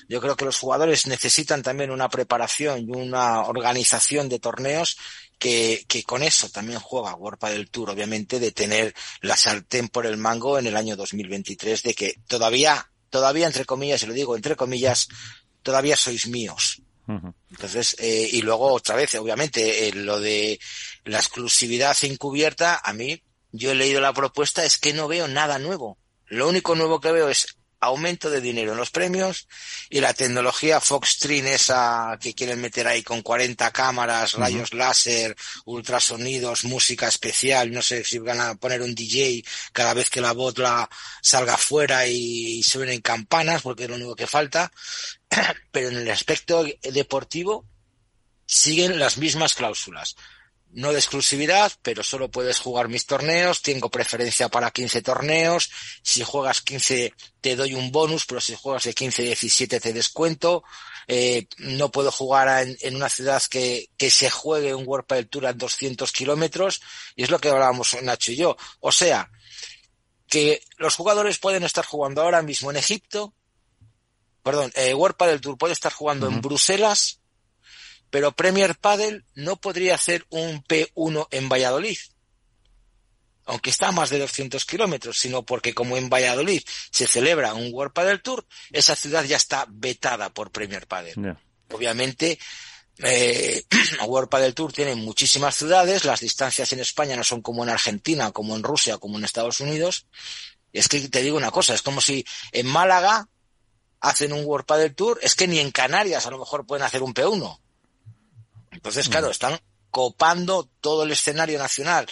Yo creo que los jugadores necesitan también una preparación y una organización de torneos que, que con eso también juega World del Tour, obviamente, de tener la sartén por el mango en el año 2023, de que todavía, todavía entre comillas, y lo digo entre comillas, todavía sois míos. Entonces, eh, y luego otra vez, obviamente, eh, lo de la exclusividad encubierta, a mí yo he leído la propuesta, es que no veo nada nuevo. Lo único nuevo que veo es aumento de dinero en los premios y la tecnología Foxstream esa que quieren meter ahí con 40 cámaras, rayos láser, ultrasonidos, música especial, no sé si van a poner un DJ cada vez que la voz la salga fuera y, suenen en campanas porque es lo único que falta, <clears throat> pero en el aspecto deportivo siguen las mismas cláusulas no de exclusividad, pero solo puedes jugar mis torneos, tengo preferencia para 15 torneos, si juegas 15 te doy un bonus, pero si juegas de 15 a 17 te descuento, eh, no puedo jugar en, una ciudad que, que, se juegue un World Padel Tour a 200 kilómetros, y es lo que hablábamos Nacho y yo. O sea, que los jugadores pueden estar jugando ahora mismo en Egipto, perdón, eh, World Padel Tour puede estar jugando en Bruselas, pero Premier Padel no podría hacer un P1 en Valladolid, aunque está a más de 200 kilómetros, sino porque como en Valladolid se celebra un World Padel Tour, esa ciudad ya está vetada por Premier Padel. Obviamente, eh, <clears throat> World Padel Tour tiene muchísimas ciudades, las distancias en España no son como en Argentina, como en Rusia, como en Estados Unidos. Es que te digo una cosa, es como si en Málaga hacen un World Padel Tour, es que ni en Canarias a lo mejor pueden hacer un P1. Entonces, claro, mm. están copando todo el escenario nacional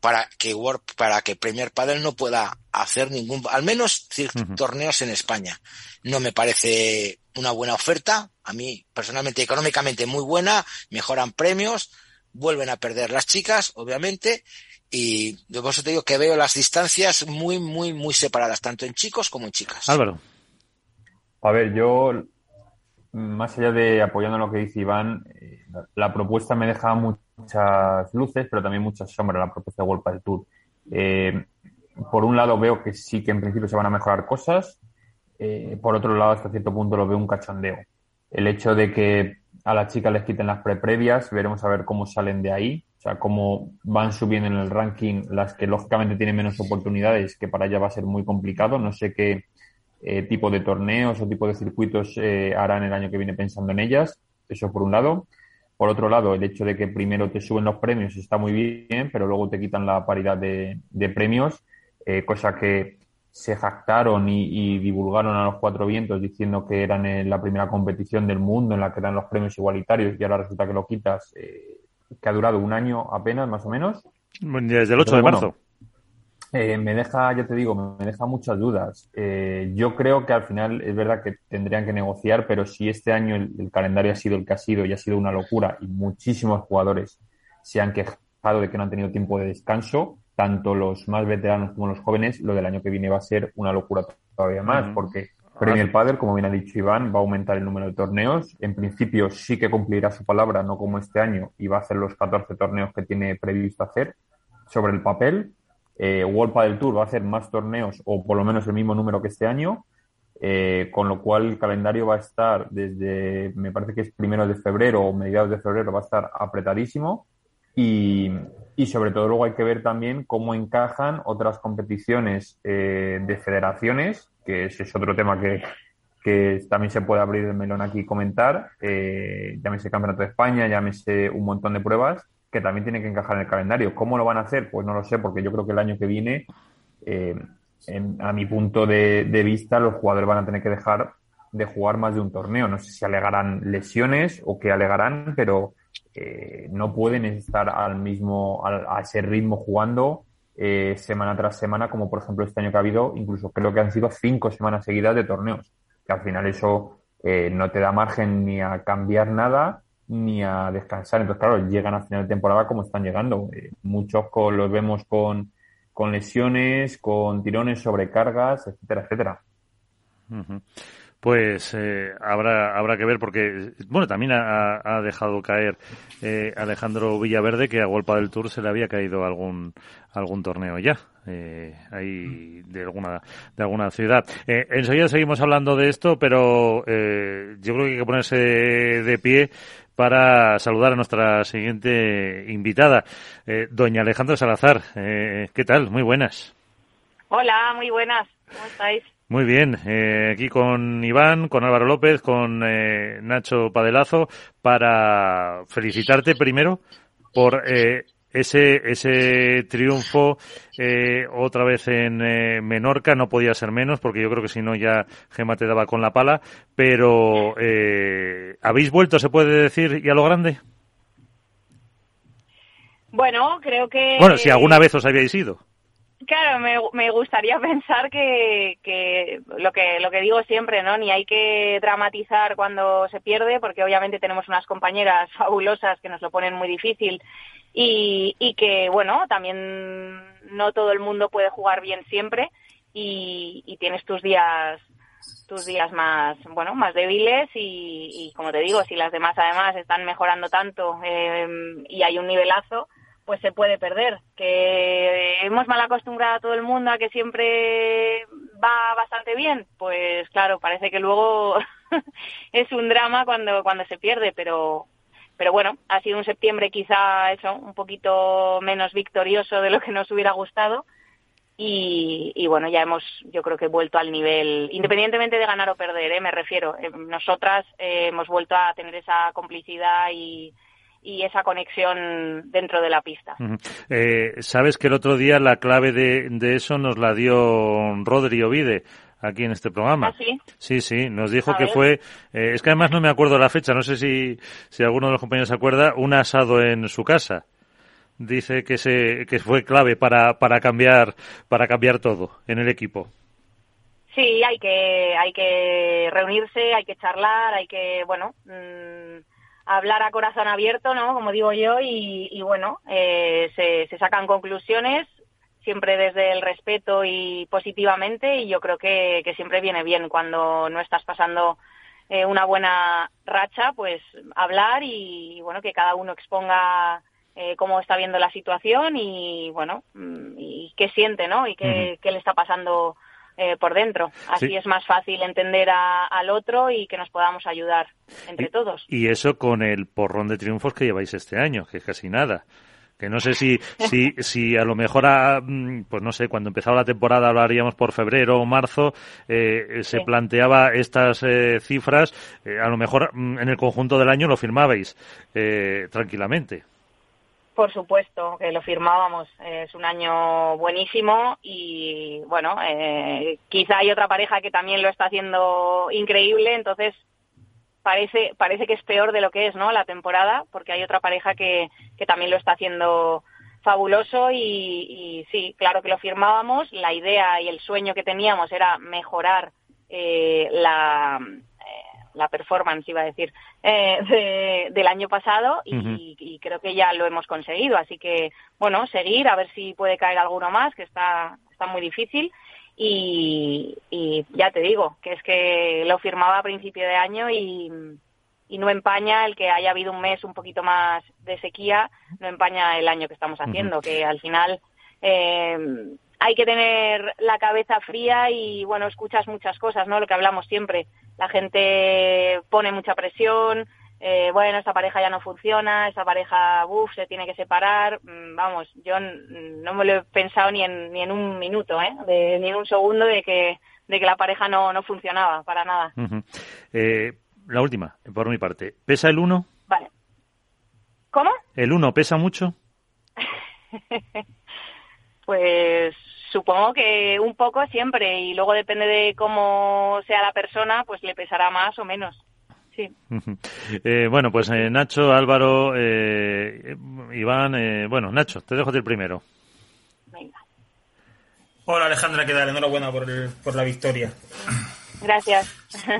para que World, para que Premier Padel no pueda hacer ningún, al menos torneos en España. No me parece una buena oferta. A mí, personalmente, económicamente muy buena, mejoran premios, vuelven a perder las chicas, obviamente, y yo por eso te digo que veo las distancias muy, muy, muy separadas, tanto en chicos como en chicas. Álvaro. A ver, yo, más allá de apoyando lo que dice Iván, eh, la, propuesta me deja muchas luces, pero también muchas sombras, la propuesta de World del Tour. Eh, por un lado veo que sí que en principio se van a mejorar cosas, eh, por otro lado hasta cierto punto lo veo un cachondeo. El hecho de que a las chicas les quiten las pre-previas, veremos a ver cómo salen de ahí, o sea, cómo van subiendo en el ranking las que lógicamente tienen menos oportunidades, que para ellas va a ser muy complicado. No sé qué eh, tipo de torneos o tipo de circuitos harán el año que viene pensando en ellas. Eso por un lado. Por otro lado, el hecho de que primero te suben los premios está muy bien, pero luego te quitan la paridad de, premios, eh, cosa que se jactaron y, divulgaron a los cuatro vientos diciendo que eran en la primera competición del mundo en la que eran los premios igualitarios y ahora resulta que lo quitas, eh, que ha durado un año apenas, más o menos. Desde el 8 de marzo. Eh, me deja, ya te digo, me deja muchas dudas. Eh, yo creo que al final es verdad que tendrían que negociar, pero si este año el, calendario ha sido el que ha sido y ha sido una locura y muchísimos jugadores se han quejado de que no han tenido tiempo de descanso, tanto los más veteranos como los jóvenes, lo del año que viene va a ser una locura todavía más, porque Premier Padel, como bien ha dicho Iván, va a aumentar el número de torneos. En principio sí que cumplirá su palabra, no como este año, y va a hacer los 14 torneos que tiene previsto hacer sobre el papel eh, World Padel Tour va a hacer más torneos o por lo menos el mismo número que este año, eh, con lo cual el calendario va a estar desde, me parece que es primero de febrero o mediados de febrero, va a estar apretadísimo. Y, sobre todo luego hay que ver también cómo encajan otras competiciones eh, de federaciones, que ese es otro tema que, que también se puede abrir el melón aquí y comentar, eh, llámese Campeonato de España, llámese un montón de pruebas que también tiene que encajar en el calendario. ¿Cómo lo van a hacer? Pues no lo sé, porque yo creo que el año que viene, eh, a mi punto de, vista, los jugadores van a tener que dejar de jugar más de un torneo. No sé si alegarán lesiones o qué alegarán, pero eh, no pueden estar al mismo, a, ese ritmo jugando eh, semana tras semana, como por ejemplo este año que ha habido, incluso creo que han sido cinco semanas seguidas de torneos, que al final eso no te da margen ni a cambiar nada ni a descansar. Entonces, claro, llegan a final de temporada como están llegando. Eh, muchos los vemos con, con lesiones, con tirones, sobrecargas, etcétera, etcétera. Pues eh, habrá habrá que ver porque bueno también ha, dejado caer eh, Alejandro Villaverde que a Golpa del Tour se le había caído algún algún torneo ya eh, ahí de alguna de alguna ciudad. Eh, enseguida seguimos hablando de esto, pero yo creo que hay que ponerse de pie para saludar a nuestra siguiente invitada, eh, doña Alejandra Salazar. Eh, ¿Qué tal? Muy buenas. Hola, muy buenas. ¿Cómo estáis? Muy bien, eh, aquí con Iván, con Álvaro López, con eh, Nacho Padelazo, para felicitarte primero por eh, ese, ese triunfo eh, otra vez en eh, Menorca no podía ser menos porque yo creo que si no ya Gema te daba con la pala pero eh, habéis vuelto se puede decir y a lo grande bueno creo que bueno si alguna vez os habíais ido Claro, me, me gustaría <laughs> pensar que, que lo que lo que digo siempre, ¿no? Ni hay que dramatizar cuando se pierde, porque obviamente tenemos unas compañeras fabulosas que nos lo ponen muy difícil y, y que, bueno, también no todo el mundo puede jugar bien siempre y, y tienes tus días tus días más bueno más débiles y, y, como te digo si las demás además están mejorando tanto eh, y hay un nivelazo pues se puede perder que hemos mal acostumbrado a todo el mundo a que siempre va bastante bien pues claro parece que luego <laughs> es un drama cuando cuando se pierde pero pero bueno, ha sido un septiembre quizá eso, un poquito menos victorioso de lo que nos hubiera gustado. Y, y, bueno, ya hemos, yo creo que vuelto al nivel, independientemente de ganar o perder, ¿eh? me refiero. Eh, nosotras eh, hemos vuelto a tener esa complicidad y, esa conexión dentro de la pista. Eh, Sabes que el otro día la clave de, de eso nos la dio Rodri Ovide aquí en este programa. ¿Ah, sí? Sí, sí, nos dijo a que ver. fue, eh, es que además no me acuerdo la fecha, no sé si, si alguno de los compañeros se acuerda, un asado en su casa. Dice que se, que fue clave para, para cambiar, para cambiar todo en el equipo. Sí, hay que, hay que reunirse, hay que charlar, hay que, bueno, mmm, hablar a corazón abierto, ¿no? Como digo yo, y, y bueno, eh, se, se sacan conclusiones, siempre desde el respeto y positivamente y yo creo que, que siempre viene bien cuando no estás pasando eh, una buena racha, pues hablar y, bueno, que cada uno exponga eh, cómo está viendo la situación y bueno, mm, y qué siente, ¿no? Y qué, uh -huh. qué le está pasando eh, por dentro. Así sí. es más fácil entender a, al otro y que nos podamos ayudar entre y, todos. Y eso con el porrón de triunfos que lleváis este año, que es casi nada que no sé si, si, si a lo mejor, a, pues no sé, cuando empezaba la temporada hablaríamos por febrero o marzo, eh, se sí. planteaba estas eh, cifras, eh, a lo mejor en el conjunto del año lo firmabais eh, tranquilamente. Por supuesto que lo firmábamos. Es un año buenísimo y bueno, eh, quizá hay otra pareja que también lo está haciendo increíble, entonces parece parece que es peor de lo que es, ¿no? La temporada, porque hay otra pareja que, que también lo está haciendo fabuloso y, y sí, claro que lo firmábamos. La idea y el sueño que teníamos era mejorar eh, la la performance, iba a decir, eh, de, del año pasado y, uh -huh. y, creo que ya lo hemos conseguido. Así que, bueno, seguir, a ver si puede caer alguno más, que está, está muy difícil. Y, y ya te digo, que es que lo firmaba a principio de año y, y no empaña el que haya habido un mes un poquito más de sequía, no empaña el año que estamos haciendo, uh -huh. que al final eh, hay que tener la cabeza fría y, bueno, escuchas muchas cosas, ¿no? Lo que hablamos siempre. La gente pone mucha presión, eh, bueno, esta pareja ya no funciona, esta pareja, uff, se tiene que separar. Mm, vamos, yo no me lo he pensado ni en, ni en un minuto, ¿eh? De, ni en un segundo de que, de que la pareja no, no funcionaba, para nada. Uh -huh. eh, la última, por mi parte. ¿Pesa el uno? Vale. ¿Cómo? ¿El uno pesa mucho? <laughs> pues supongo que un poco siempre y luego depende de cómo sea la persona, pues le pesará más o menos. Sí. Eh, bueno, pues eh, Nacho, Álvaro, eh, Iván, eh, bueno, Nacho, te dejo el primero. Venga. Hola Alejandra, ¿qué tal? Enhorabuena por, el, por la victoria. Gracias.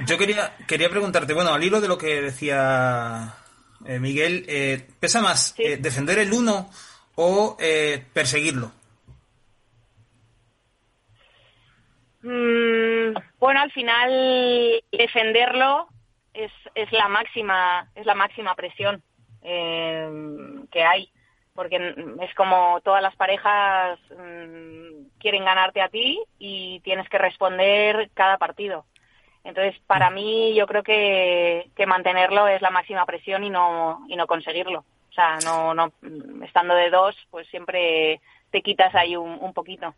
Yo quería, quería preguntarte, bueno, al hilo de lo que decía eh, Miguel, eh, ¿pesa más eh, defender el uno o perseguirlo? Mm, bueno, al final defenderlo es, es la máxima es la máxima presión que hay porque es como todas las parejas mm, quieren ganarte a ti y tienes que responder cada partido. Entonces, para mí, yo creo que, que mantenerlo es la máxima presión y no, y no conseguirlo. O sea, no, no, estando de dos, pues siempre te quitas ahí un poquito.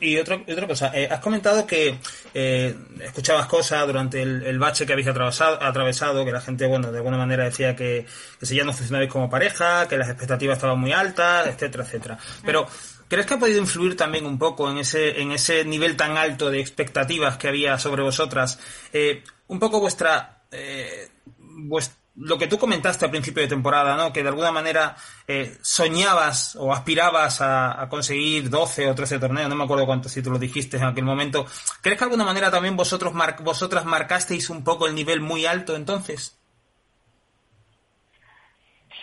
Y otra, otra cosa, eh, has comentado que eh, escuchabas cosas durante el, bache que habéis atravesado, atravesado, que la gente, bueno, de alguna manera decía que, que si ya no funcionabais como pareja, que las expectativas estaban muy altas, etcétera, etcétera. Pero, ¿crees que ha podido influir también un poco en ese, en ese nivel tan alto de expectativas que había sobre vosotras? Eh, un poco vuestra, eh, vuestra lo que tú comentaste al principio de temporada, ¿no? Que de alguna manera eh, soñabas o aspirabas a, conseguir 12 o 13 torneos, no me acuerdo cuántos títulos dijiste en aquel momento. ¿Crees que de alguna manera también vosotros vosotras marcasteis un poco el nivel muy alto entonces?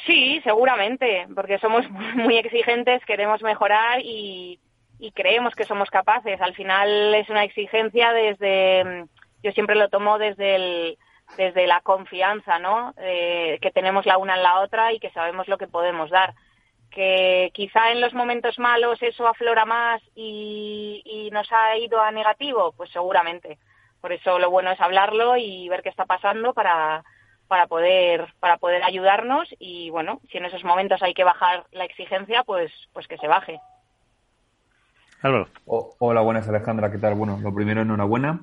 Sí, seguramente, porque somos <laughs> muy exigentes, queremos mejorar y, y creemos que somos capaces. Al final es una exigencia desde, yo siempre lo tomo desde el desde la confianza, ¿no? Eh, que tenemos la una en la otra y que sabemos lo que podemos dar. Que quizá en los momentos malos eso aflora más y, y nos ha ido a negativo, pues seguramente. Por eso lo bueno es hablarlo y ver qué está pasando para, para poder para poder ayudarnos y bueno, si en esos momentos hay que bajar la exigencia, pues pues que se baje. hola, buenas Alejandra, ¿qué tal? Bueno, lo primero enhorabuena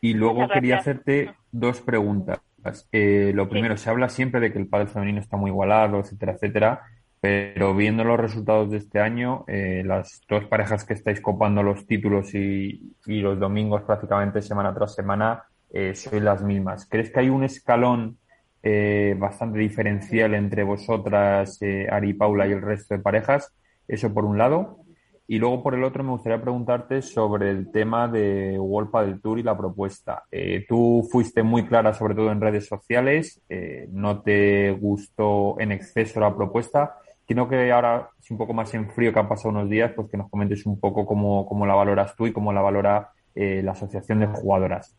y luego quería hacerte dos preguntas. Eh, lo primero, se habla siempre de que el padre femenino está muy igualado, etcétera, etcétera, pero viendo los resultados de este año, eh, las dos parejas que estáis copando los títulos y, los domingos prácticamente semana tras semana, eh, sois las mismas. ¿Crees que hay un escalón bastante diferencial entre vosotras, Ari y Paula, y el resto de parejas? Eso por un lado. Y luego, por el otro, me gustaría preguntarte sobre el tema de Wolpa del Tour y la propuesta. Eh, tú fuiste muy clara, sobre todo en redes sociales, eh, no te gustó en exceso la propuesta. Quiero que ahora, si un poco más en frío que han pasado unos días, pues que nos comentes un poco cómo, cómo la valoras tú y cómo la valora eh, la Asociación de Jugadoras.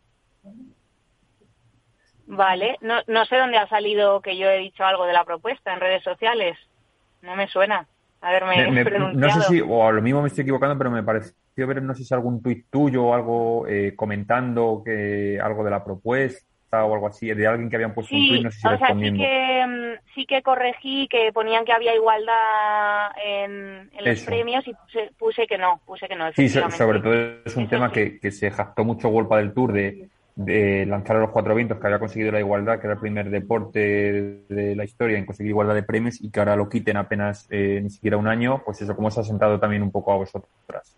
Vale, no, no sé dónde ha salido que yo he dicho algo de la propuesta en redes sociales. No me suena haberme No sé si, o a lo mismo me estoy equivocando, pero me pareció ver, no sé si algún tuit tuyo o algo eh, comentando que algo de la propuesta o algo así, de alguien que habían puesto un tuit, no sé si respondiendo. sí, que, mm, sí que corregí que ponían que había igualdad en, los premios y puse, que no, puse que no. Sí, sobre todo es un tema que, que se jactó mucho Golpa del Tour de de lanzar a los cuatro vientos, que había conseguido la igualdad, que era el primer deporte de la historia en conseguir igualdad de premios y que ahora lo quiten apenas eh, ni siquiera un año, pues eso, ¿cómo se ha sentado también un poco a vosotras?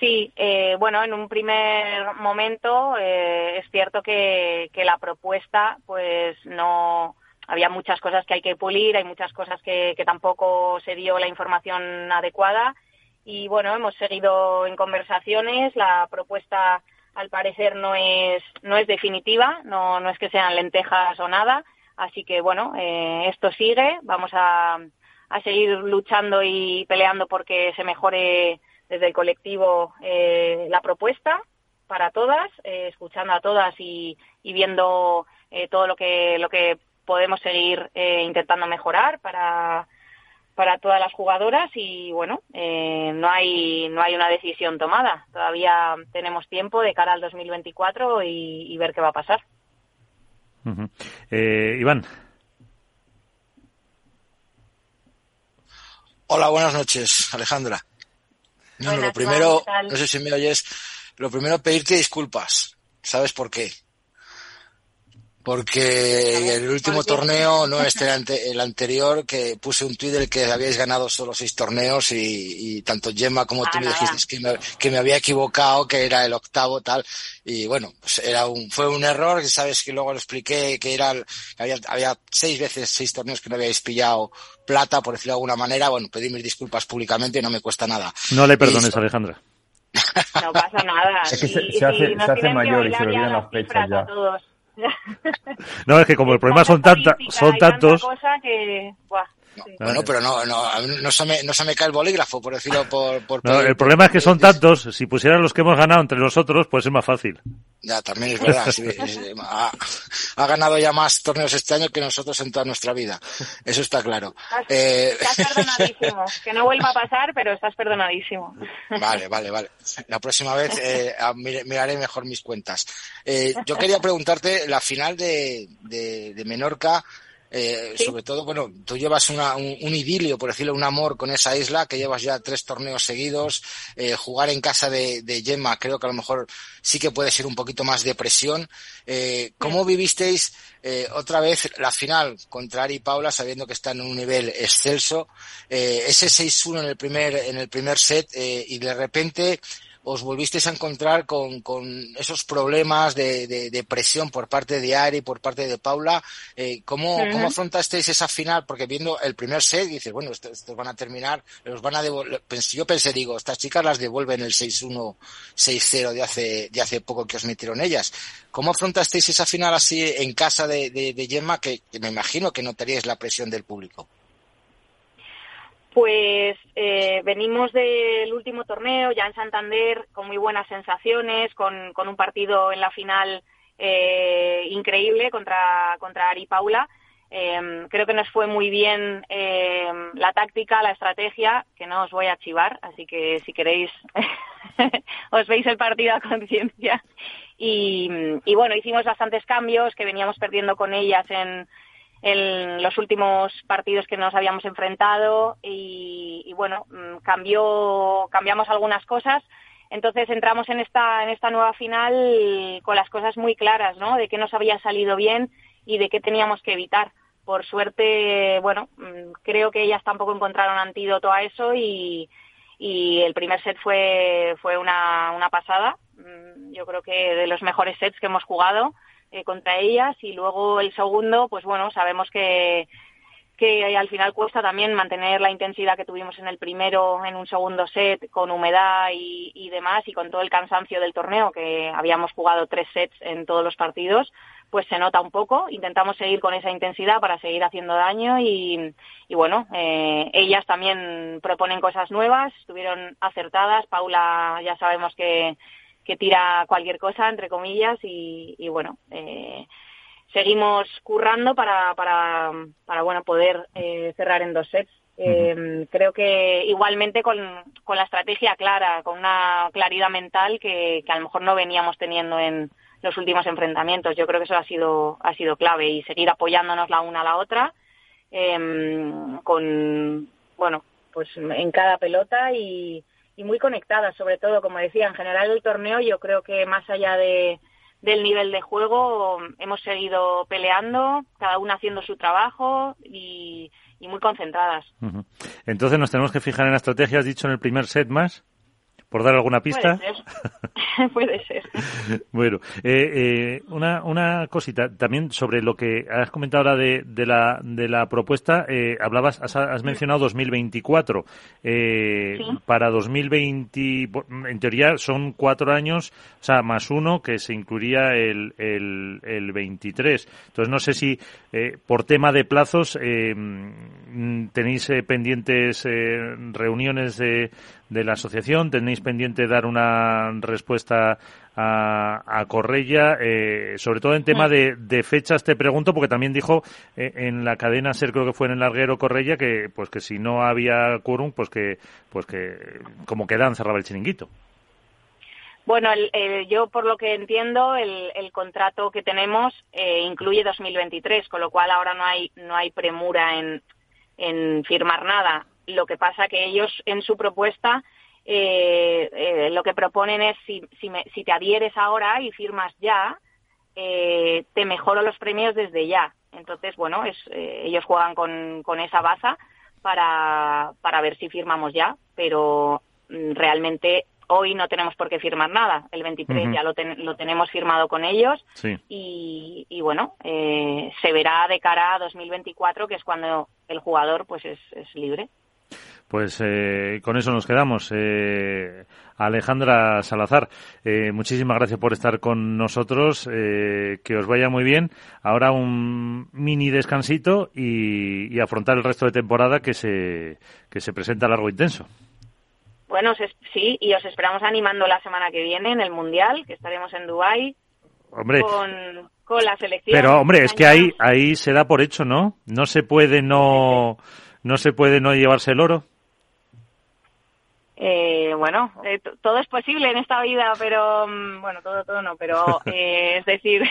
Sí, eh, bueno, en un primer momento eh, es cierto que, que, la propuesta, pues no había muchas cosas que hay que pulir, hay muchas cosas que, que tampoco se dio la información adecuada y bueno, hemos seguido en conversaciones, la propuesta al parecer no es, no es definitiva, no, no es que sean lentejas o nada. Así que bueno, eh, esto sigue, vamos a, a seguir luchando y peleando porque se mejore desde el colectivo eh, la propuesta para todas, eh, escuchando a todas y, y viendo todo lo que, lo que podemos seguir intentando mejorar para para todas las jugadoras y bueno, eh, no hay no hay una decisión tomada. Todavía tenemos tiempo de cara al 2024 y, y ver qué va a pasar. eh, Iván. Hola, buenas noches, Alejandra. lo primero, no sé si me oyes, lo primero pedirte disculpas. ¿Sabes por qué? Porque el último torneo, no este el anterior, que puse un tuit del que habíais ganado solo seis torneos y, tanto Gemma como tú me dijiste que me, había equivocado, que era el octavo tal, y bueno, pues era un, fue un error, que sabes que luego lo expliqué, que era, había, había seis veces seis torneos que no habíais pillado plata, por decirlo de alguna manera, bueno, pedí mis disculpas públicamente, no me cuesta nada. No le perdones, Alejandra. No pasa nada. Es que se, hace, se hace mayor y se olvidan las fechas ya. <laughs> no, es que como el problema son, tanta, son tantos... Cosa que, bueno, pero no, no, no, se me, no se me cae el bolígrafo, por decirlo por... por no, el problema es que son tantos, si pusieran los que hemos ganado entre nosotros, pues es más fácil. Ya, también es verdad. <laughs> ha, ganado ya más torneos este año que nosotros en toda nuestra vida. Eso está claro. Estás, eh... perdonadísimo. Que no vuelva a pasar, pero estás perdonadísimo. Vale, vale, vale. La próxima vez eh, miraré mejor mis cuentas. Eh, yo quería preguntarte, la final de, de, de Menorca eh, sobre todo, bueno, tú llevas una, un, idilio, por decirlo, un amor con esa isla, que llevas ya tres torneos seguidos, eh, jugar en casa de, de, Gemma creo que a lo mejor sí que puede ser un poquito más de presión. Eh, ¿Cómo vivisteis eh, otra vez la final contra Ari y Paula, sabiendo que están en un nivel excelso? Eh, ese 6-1 en el primer, en el primer set y de repente os volvisteis a encontrar con, con esos problemas de, de, presión por parte de Ari, por parte de Paula. Eh, ¿cómo, ¿Cómo afrontasteis esa final? Porque viendo el primer set, dices, bueno, estos, van a terminar, los van a devolver. Yo pensé, digo, estas chicas las devuelven el 6-1, 6-0 de hace, de hace poco que os metieron ellas. ¿Cómo afrontasteis esa final así en casa de, de, de Gemma, que, que me imagino que notaríais la presión del público? Pues eh, venimos del último torneo ya en Santander con muy buenas sensaciones, con, un partido en la final eh, increíble contra, contra Ari Paula. Eh, creo que nos fue muy bien em, la táctica, la estrategia, que no os voy a chivar, así que si queréis <laughs> os veis el partido a conciencia. Y bueno, hicimos bastantes cambios que veníamos perdiendo con ellas en, en los últimos partidos que nos habíamos enfrentado y, bueno, mm, cambió, cambiamos algunas cosas. Entonces entramos en esta, en esta nueva final con las cosas muy claras, ¿no? De qué nos había salido bien y de qué teníamos que evitar. Por suerte, bueno, mm, creo que ellas tampoco encontraron antídoto a eso y, y el primer set fue, fue una, una pasada. Mm, yo creo que de los mejores sets que hemos jugado eh, contra ellas y luego el segundo, pues bueno, sabemos que, que al final cuesta también mantener la intensidad que tuvimos en el primero, en un segundo set, con humedad y, y, demás, y con todo el cansancio del torneo, que habíamos jugado tres sets en todos los partidos, pues se nota un poco. Intentamos seguir con esa intensidad para seguir haciendo daño y, y bueno, eh, ellas también proponen cosas nuevas, estuvieron acertadas. Paula ya sabemos que que tira cualquier cosa, entre comillas, y, y bueno, eh, seguimos currando para, para, para bueno, poder eh, cerrar en dos sets. Eh, creo que igualmente con, con, la estrategia clara, con una claridad mental que, que, a lo mejor no veníamos teniendo en los últimos enfrentamientos. Yo creo que eso ha sido, ha sido clave y seguir apoyándonos la una a la otra em, con, bueno, pues en cada pelota y, y muy conectadas, sobre todo, como decía, en general el torneo yo creo que más allá de, del nivel de juego hemos seguido peleando, cada una haciendo su trabajo y, muy concentradas. Entonces nos tenemos que fijar en la estrategia, has dicho en el primer set más por dar alguna pista. <laughs> Puede ser. <laughs> bueno, eh, eh, una, una cosita también sobre lo que has comentado ahora de, de, la, de la propuesta. Eh, hablabas, has, mencionado 2024. Eh, Para 2020, en teoría son cuatro años, o sea, más uno que se incluiría el, el, el 23. Entonces no sé si eh, por tema de plazos tenéis pendientes reuniones de de la asociación. Tenéis pendiente dar una respuesta a, a Correia, eh, sobre todo en tema de, de, fechas, te pregunto, porque también dijo eh, en la cadena SER, creo que fue en el larguero Correia, que pues que si no había quórum, pues que, pues que como quedan cerraba el chiringuito. Bueno, el, yo por lo que entiendo, el, el contrato que tenemos eh, incluye 2023, con lo cual ahora no hay, no hay premura en, en firmar nada. Lo que pasa que ellos en su propuesta eh, eh, lo que proponen es si, si, me, si, te adhieres ahora y firmas ya, eh, te mejoro los premios desde ya. Entonces, bueno, es, eh, ellos juegan con, con esa baza para, para ver si firmamos ya, pero mm, realmente hoy no tenemos por qué firmar nada. El 23 ya lo, lo, tenemos firmado con ellos y, y, bueno, eh, se verá de cara a 2024, que es cuando el jugador pues es, es libre. Pues eh, con eso nos quedamos. Eh, Alejandra Salazar, eh, muchísimas gracias por estar con nosotros. Eh, que os vaya muy bien. Ahora un mini descansito y, y, afrontar el resto de temporada que se, que se presenta largo e intenso. Bueno, sí, y os esperamos animando la semana que viene en el Mundial, que estaremos en Dubái. Hombre, con, con la selección. Pero, hombre, es que ahí, ahí se da por hecho, ¿no? No se puede no, no se puede no llevarse el oro. Eh, bueno, eh, todo es posible en esta vida, pero mm, bueno, todo, todo no, pero <laughs> eh, es decir,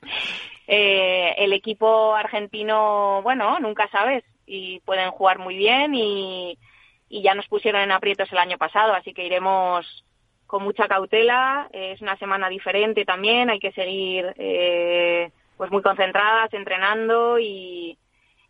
<laughs> eh, el equipo argentino, bueno, nunca sabes y pueden jugar muy bien y, y ya nos pusieron en aprietos el año pasado, así que iremos con mucha cautela. Es una semana diferente también, hay que seguir eh, pues muy concentradas, entrenando y,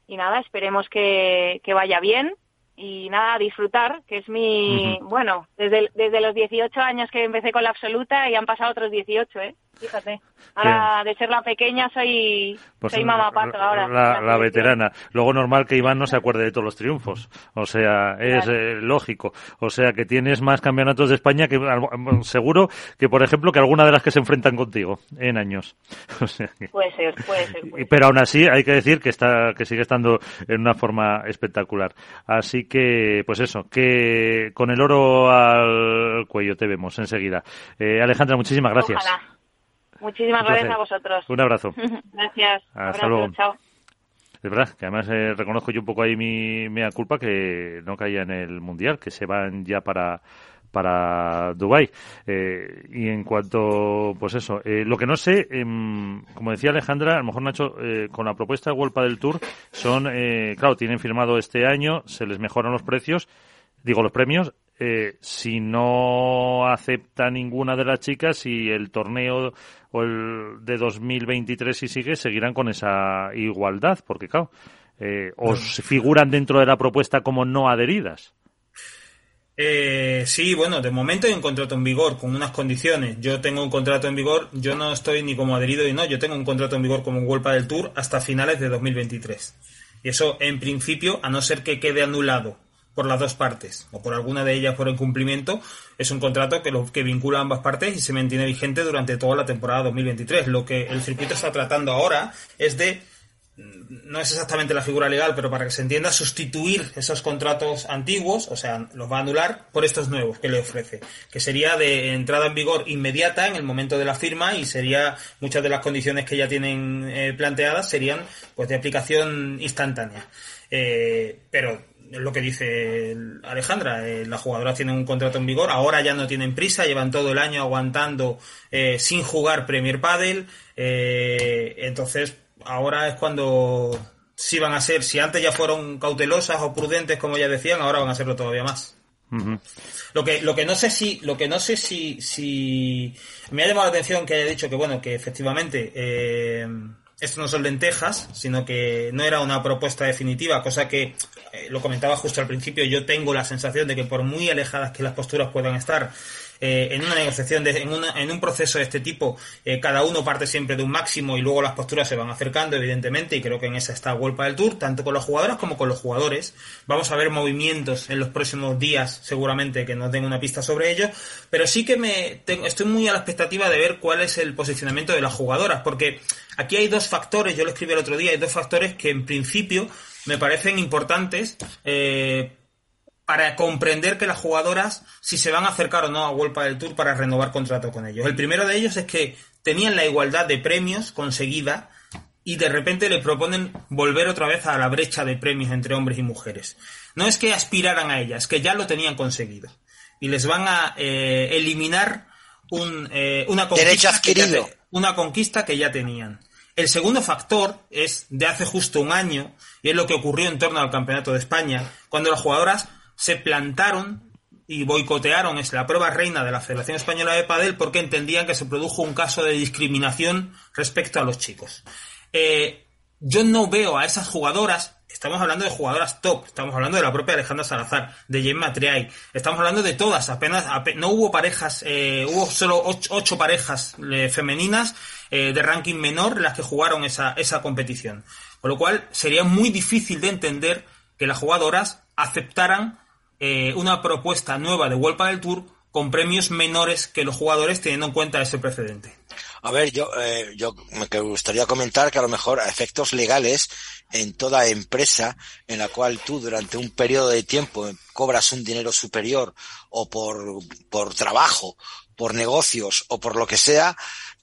y nada, esperemos que, que vaya bien y nada, disfrutar, que es mi, bueno, desde, desde los 18 años que empecé con la absoluta y han pasado otros 18, ¿eh? Fíjate. Ahora, de ser la pequeña, soy, pues soy mamá pato ahora. La, la, veterana. Luego, normal que Iván no se acuerde de todos los triunfos. O sea, es Claro. eh, lógico. O sea, que tienes más campeonatos de España que, al- seguro, que por ejemplo, que alguna de las que se enfrentan contigo en años. <laughs> O sea que- Puede ser, puede ser. puede pero aún así hay que decir que está que sigue estando en una forma espectacular así que pues eso que con el oro al cuello te vemos enseguida Eh, Alejandra muchísimas gracias Ojalá. Muchísimas gracias a vosotros. un abrazo <laughs> Gracias. Hasta Abrazo, luego. Chao. es verdad que además eh, reconozco yo un poco ahí mi mea culpa que no caía en el mundial que se van ya para para Dubai eh, y en cuanto pues eso eh, lo que no sé em, como decía Alejandra a lo mejor Nacho eh, con la propuesta de World del Tour son eh, claro tienen firmado este año se les mejoran los precios digo los premios eh, si no acepta ninguna de las chicas y el torneo o el de 2023 si sigue seguirán con esa igualdad porque claro eh, os figuran dentro de la propuesta como no adheridas Eh, sí, bueno, de momento hay un contrato en vigor con unas condiciones. Yo tengo un contrato en vigor, yo no estoy ni como adherido y no, yo tengo un contrato en vigor como World del Tour hasta finales de 2023. Y eso, en principio, a no ser que quede anulado por las dos partes o por alguna de ellas por incumplimiento, es un contrato que, lo, que vincula a ambas partes y se mantiene vigente durante toda la temporada 2023. Lo que el circuito está tratando ahora es de no es exactamente la figura legal, pero para que se entienda, sustituir esos contratos antiguos, o sea, los va a anular por estos nuevos que le ofrece, que sería de entrada en vigor inmediata en el momento de la firma y sería muchas de las condiciones que ya tienen eh, planteadas serían pues de aplicación instantánea. Eh, pero lo que dice Alejandra, eh, las jugadoras tienen un contrato en vigor, ahora ya no tienen prisa, llevan todo el año aguantando eh, sin jugar Premier Padel, eh, entonces ahora es cuando sí van a ser, si antes ya fueron cautelosas o prudentes como ya decían, ahora van a serlo todavía más. Lo que, lo que no sé si, lo que no sé si, si me ha llamado la atención que haya dicho que bueno, que efectivamente eh, esto no son lentejas, sino que no era una propuesta definitiva, cosa que eh, lo comentaba justo al principio, yo tengo la sensación de que por muy alejadas que las posturas puedan estar, eh, en una negociación, de, en, una, en, un proceso de este tipo, eh, cada uno parte siempre de un máximo y luego las posturas se van acercando, evidentemente, y creo que en esa está Vuelta del Tour, tanto con las jugadoras como con los jugadores. Vamos a ver movimientos en los próximos días, seguramente, que nos den una pista sobre ello, pero sí que me estoy muy a la expectativa de ver cuál es el posicionamiento de las jugadoras, porque aquí hay dos factores, yo lo escribí el otro día, hay dos factores que en principio me parecen importantes eh, para comprender que las jugadoras si se van a acercar o no a World del Tour para renovar contrato con ellos. El primero de ellos es que tenían la igualdad de premios conseguida y de repente le proponen volver otra vez a la brecha de premios entre hombres y mujeres. No es que aspiraran a ella, es que ya lo tenían conseguido. Y les van a eh, eliminar un, eh, una, conquista que ya adquirido. te- una conquista que ya tenían. El segundo factor es de hace justo un año, y es lo que ocurrió en torno al Campeonato de España, cuando las jugadoras se plantaron y boicotearon es la prueba reina de la Federación Española de Padel porque entendían que se produjo un caso de discriminación respecto a los chicos. Eh, yo no veo a esas jugadoras, estamos hablando de jugadoras top, estamos hablando de la propia Alejandra Salazar, de Gemma Triay, estamos hablando de todas, apenas, ape- no hubo parejas, eh, hubo solo ocho, ocho parejas eh, femeninas eh, de ranking menor las que jugaron esa, esa competición. Con lo cual sería muy difícil de entender que las jugadoras aceptaran eh, una propuesta nueva de World del Tour con premios menores que los jugadores teniendo en cuenta ese precedente. A ver, yo, eh, yo me gustaría comentar que a lo mejor a efectos legales en toda empresa en la cual tú durante un periodo de tiempo cobras un dinero superior o por, por trabajo, por negocios o por lo que sea,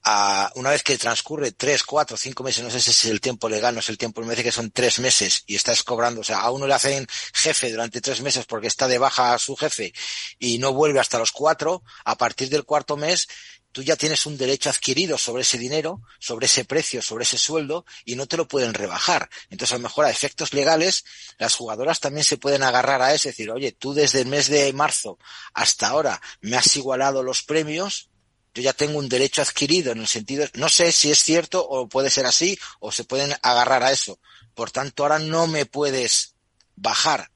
a, una vez que transcurre tres, cuatro, cinco meses, no sé si es el tiempo legal, no es el tiempo, me parece que son tres meses y estás cobrando, o sea, a uno le hacen jefe durante tres meses porque está de baja a su jefe y no vuelve hasta los cuatro, a partir del cuarto mes tú ya tienes un derecho adquirido sobre ese dinero, sobre ese precio, sobre ese sueldo y no te lo pueden rebajar. Entonces, a lo mejor a efectos legales, las jugadoras también se pueden agarrar a eso, decir, oye, tú desde el mes de marzo hasta ahora me has igualado los premios, yo ya tengo un derecho adquirido en el sentido, no sé si es cierto o puede ser así o se pueden agarrar a eso. Por tanto, ahora no me puedes bajar.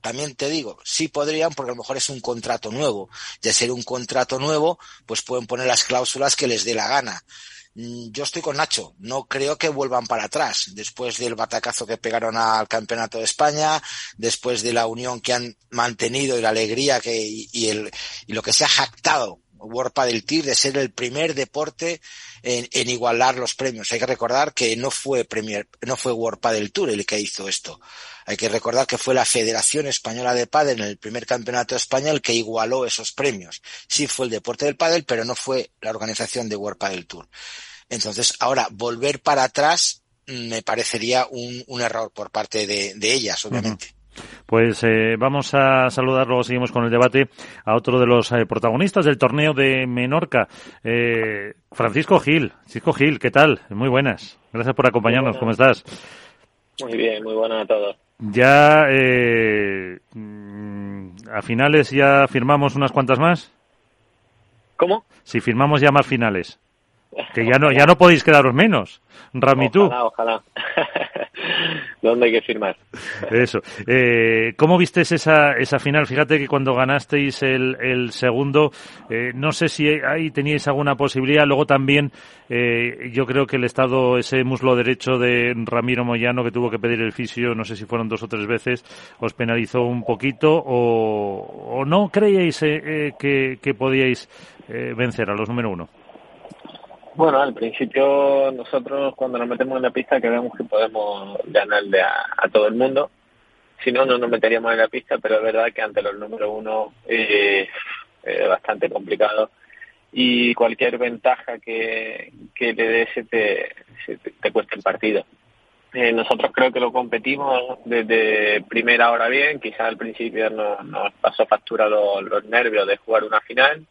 También te digo, sí podrían porque a lo mejor es un contrato nuevo. De ser un contrato nuevo, pues pueden poner las cláusulas que les dé la gana. Mm, yo estoy con Nacho, no creo que vuelvan para atrás después del batacazo que pegaron al Campeonato de España, después de la unión que han mantenido y la alegría que y, el y lo que se ha jactado World del TIR de ser el primer deporte en, igualar los premios. Hay que recordar que no fue Premier, no fue World Tour el que hizo esto. Hay que recordar que fue la Federación Española de Pádel en el primer campeonato el que igualó esos premios. Sí fue el deporte del pádel, pero no fue la organización de World del Tour. Entonces, ahora volver para atrás mm, me parecería un, error por parte de ellas, obviamente. Pues eh, vamos a saludar, luego seguimos con el debate, a otro de los eh, protagonistas del torneo de Menorca, eh, Francisco Gil. Francisco Gil, ¿qué tal? Muy buenas. Gracias por acompañarnos. ¿Cómo estás? Muy bien, muy buenas a todos. Ya mm, a finales ya firmamos unas cuantas más. ¿Cómo? Si firmamos ya más finales. Que ya no, ya no podéis quedaros menos. Rami, tú. Ojalá, ojalá. <laughs> ¿Dónde hay que firmar? Eso. Eh, ¿Cómo visteis esa, esa final? Fíjate que cuando ganasteis el, el segundo, eh, no sé si ahí teníais alguna posibilidad. Luego también, eh, yo creo que el Estado, ese muslo derecho de Ramiro Moyano que tuvo que pedir el fisio, no sé si fueron dos o tres veces, os penalizó un poquito o, o no creíais eh, que, que podíais vencer a los número uno. Bueno, al principio nosotros cuando nos metemos en la pista creemos que podemos ganarle a, todo el mundo. Si no, no nos meteríamos en la pista, pero es verdad que ante los número uno eh, es bastante complicado y cualquier ventaja que, que le des se te, te, cuesta el partido. Eh, nosotros creo que lo competimos desde primera hora bien, quizás al principio nos, nos pasó factura los nervios de jugar una final,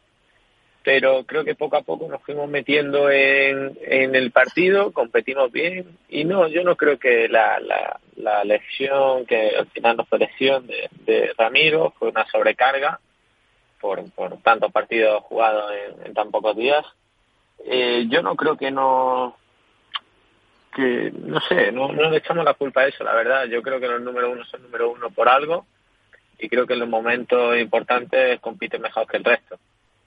pero creo que poco a poco nos fuimos metiendo en, en el partido, competimos bien y no, yo no creo que la, la, la lesión, que al final no fue lesión de, de Ramiro, fue una sobrecarga por, por tantos partidos jugados en, tan pocos días. Eh, yo no creo que no, que no sé, no, no le echamos la culpa a eso, la verdad. Yo creo que los número uno son número uno por algo y creo que en los momentos importantes compiten mejor que el resto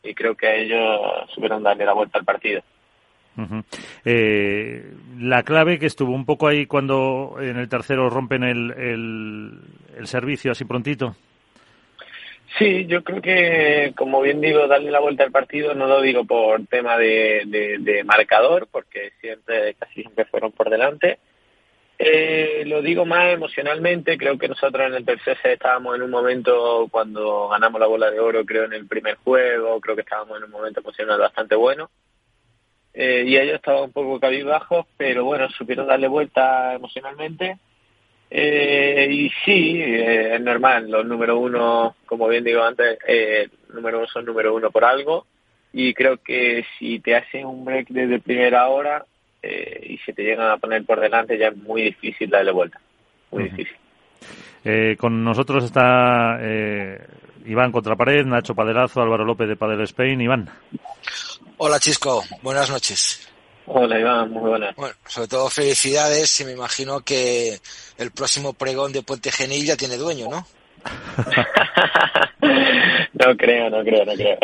y creo que ellos supieron darle la vuelta al partido. eh, la clave que estuvo un poco ahí cuando en el tercero rompen el, el, el, servicio así prontito. Sí, yo creo que, como bien digo, darle la vuelta al partido no lo digo por tema de, de, de marcador, porque siempre, casi siempre fueron por delante, eh, lo digo más emocionalmente, creo que nosotros en el set estábamos en un momento cuando ganamos la bola de oro, creo en el primer juego, creo que estábamos en un momento emocional bastante bueno. Eh, y ellos estaban un poco cabizbajos, pero bueno, supieron darle vuelta emocionalmente. Eh, y sí, eh, es normal, los número uno, como bien digo antes, eh, número uno son número uno por algo. Y creo que si te hacen un break desde primera hora, eh, y si te llegan a poner por delante ya es muy difícil darle vuelta, muy uh -huh. difícil. Eh, con nosotros está eh, Iván Contrapared, Nacho Padelazo, Álvaro López de Padel Spain. Iván. Hola Chisco, buenas noches. Hola Iván, muy buenas. Bueno, sobre todo felicidades y me imagino que el próximo pregón de Puente Genil ya tiene dueño, ¿no? <laughs> no creo, no creo, no creo.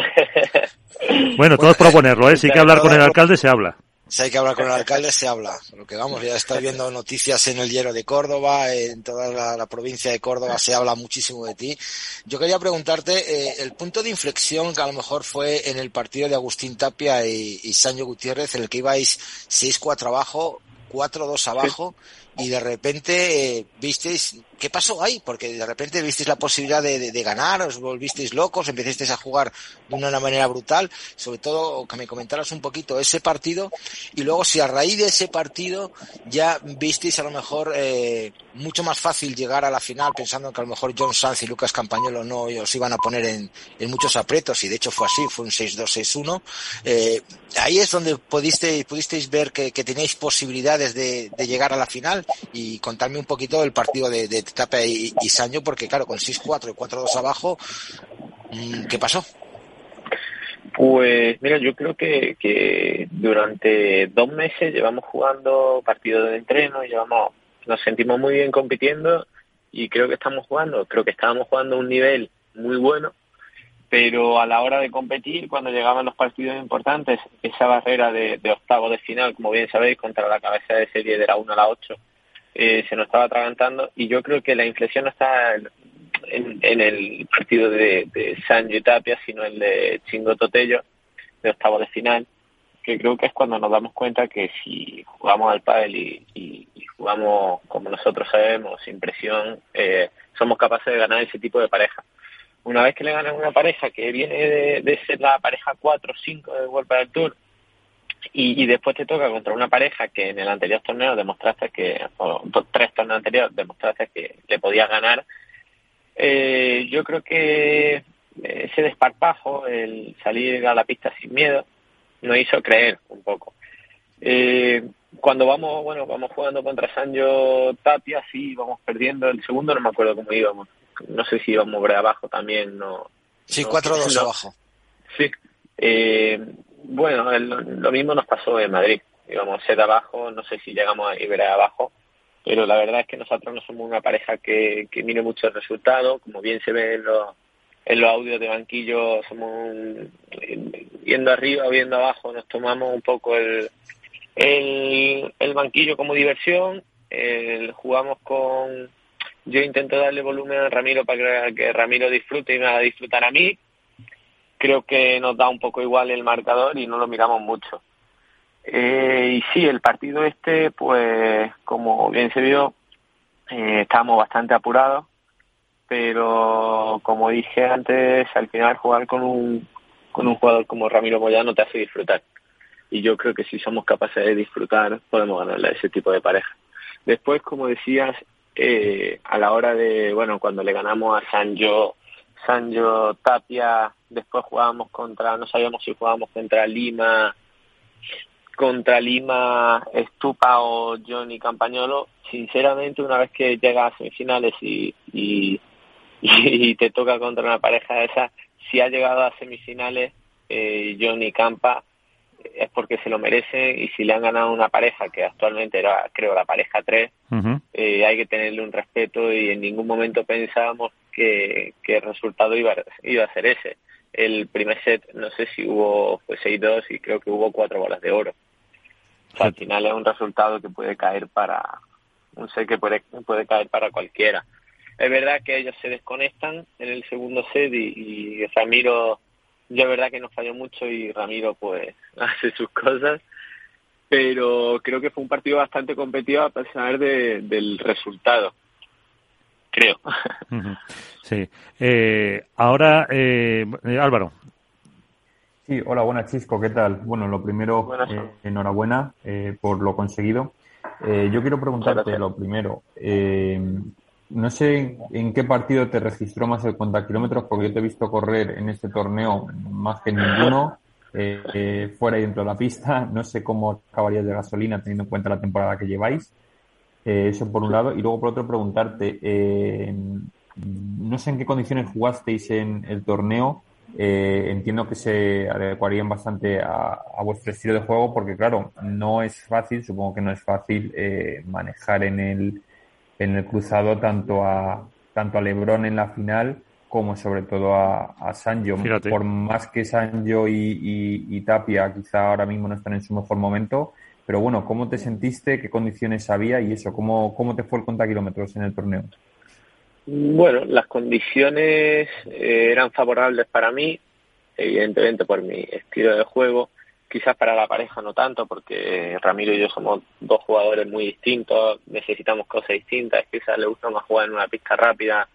bueno, todo es proponerlo, ¿eh? Si hay que hablar con el alcalde, se habla. Si hay que hablar con el alcalde, se habla. Lo que vamos, ya estoy viendo noticias en el Hierro de Córdoba, en toda la, provincia de Córdoba se habla muchísimo de ti. Yo quería preguntarte, eh, el punto de inflexión que a lo mejor fue en el partido de Agustín Tapia y, y Sancho Gutiérrez, en el que ibais 6-4 abajo, 4-2 abajo, y de repente eh, visteis qué pasó ahí, porque de repente visteis la posibilidad de, de, ganar, os volvisteis locos, empezasteis a jugar de una manera brutal, sobre todo que me comentaras un poquito ese partido, y luego si a raíz de ese partido ya visteis a lo mejor eh, mucho más fácil llegar a la final, pensando que a lo mejor John Sanz y Lucas Campañolo no os iban a poner en, en muchos apretos, y de hecho fue así, fue un 6-2-6-1, eh, ahí es donde pudisteis, pudisteis ver que, que tenéis posibilidades de, de llegar a la final, y contarme un poquito del partido de, de Tapia y, y porque claro, con 6-4 y 4-2 abajo, mm, ¿qué pasó? Pues mira, yo creo que, que durante dos meses llevamos jugando partidos de entreno, llevamos, nos sentimos muy bien compitiendo y creo que estamos jugando, creo que estábamos jugando a un nivel muy bueno, pero a la hora de competir, cuando llegaban los partidos importantes, esa barrera de, de octavo de final, como bien sabéis, contra la cabeza de serie de la 1 a la 8, eh, se nos estaba atragantando y yo creo que la inflexión no está en, el partido de, de Sancho Tapia, sino el de Chingo Totello, de octavo de final, que creo que es cuando nos damos cuenta que si jugamos al pádel y, y, jugamos como nosotros sabemos, sin presión, eh, somos capaces de ganar ese tipo de pareja. Una vez que le ganas una pareja que viene de, de ser la pareja 4 o 5 del World del Tour, y, y, después te toca contra una pareja que en el anterior torneo demostraste que, o tres torneos anteriores demostraste que le podías ganar, eh, yo creo que ese desparpajo, el salir a la pista sin miedo, nos hizo creer un poco. Eh, cuando vamos, bueno, vamos jugando contra Sancho Tapia, sí, vamos perdiendo. El segundo no me acuerdo cómo íbamos. No sé si íbamos por abajo también, no. Sí, no, 4-2 no. abajo. Sí. Eh, bueno, el, lo mismo nos pasó en Madrid. Íbamos set abajo, no sé si llegamos a ir abajo, pero la verdad es que nosotros no somos una pareja que, que mire mucho el resultado, como bien se ve en los, audios de banquillo, somos viendo arriba viendo abajo, nos tomamos un poco el, el, el banquillo como diversión, el, jugamos con, yo intento darle volumen a Ramiro para que, que Ramiro disfrute y me haga disfrutar a mí, creo que nos da un poco igual el marcador y no lo miramos mucho. Eh, y sí, el partido este, pues como bien se vio, eh, estábamos bastante apurados, pero como dije antes, al final jugar con un, con un jugador como Ramiro Moyano te hace disfrutar. Y yo creo que si somos capaces de disfrutar, podemos ganarle a ese tipo de pareja. Después, como decías, eh, a la hora de, bueno, cuando le ganamos a Sancho, Sancho Tapia, después jugábamos contra, no sabíamos si jugábamos contra Lima, contra Lima, Estupa o Johnny Campañolo, sinceramente una vez que llegas a semifinales y, y, <laughs> y, te toca contra una pareja de esas, si ha llegado a semifinales eh, Johnny Campa es porque se lo merece. Y si le han ganado una pareja que actualmente era creo la pareja 3 uh -huh. eh, hay que tenerle un respeto y en ningún momento pensábamos que, que el resultado iba, iba a ser ese el primer set no sé si hubo fue 6-2 y creo que hubo cuatro bolas de oro. O sea, al final es un resultado que puede caer para un set que puede, puede caer para cualquiera. Es verdad que ellos se desconectan en el segundo set y, Ramiro yo es verdad que nos falló mucho y Ramiro pues <laughs> hace sus cosas pero creo que fue un partido bastante competitivo a pesar de, del resultado creo sí. Eh, ahora eh, Álvaro. Sí hola buenas Chisco qué tal bueno lo primero eh, enhorabuena eh, por lo conseguido. Eh, yo quiero preguntarte lo primero. No sé en qué partido te registró más el cuenta kilómetros, porque yo te he visto correr en este torneo más que ninguno, eh, <laughs> eh, fuera y dentro de la pista. No sé cómo acabarías de gasolina teniendo en cuenta la temporada que lleváis. Eh, eso por un lado. Y luego por otro preguntarte, eh, no sé en qué condiciones jugasteis en el torneo. entiendo que se adecuarían bastante a, a, vuestro estilo de juego, porque claro, no es fácil, supongo que no es fácil manejar en el en el cruzado tanto a tanto a LeBron en la final como sobre todo a, a Sanjo. Por más que Sanjo y, Tapia quizá ahora mismo no están en su mejor momento, pero bueno, ¿cómo te sentiste? ¿Qué condiciones había? Y eso, ¿cómo, cómo te fue el conta kilómetros en el torneo? Bueno, las condiciones eh, eran favorables para mí, evidentemente por mi estilo de juego. Quizás para la pareja no tanto, porque Ramiro y yo somos dos jugadores muy distintos, necesitamos cosas distintas. Quizás le gusta más jugar en una pista rápida,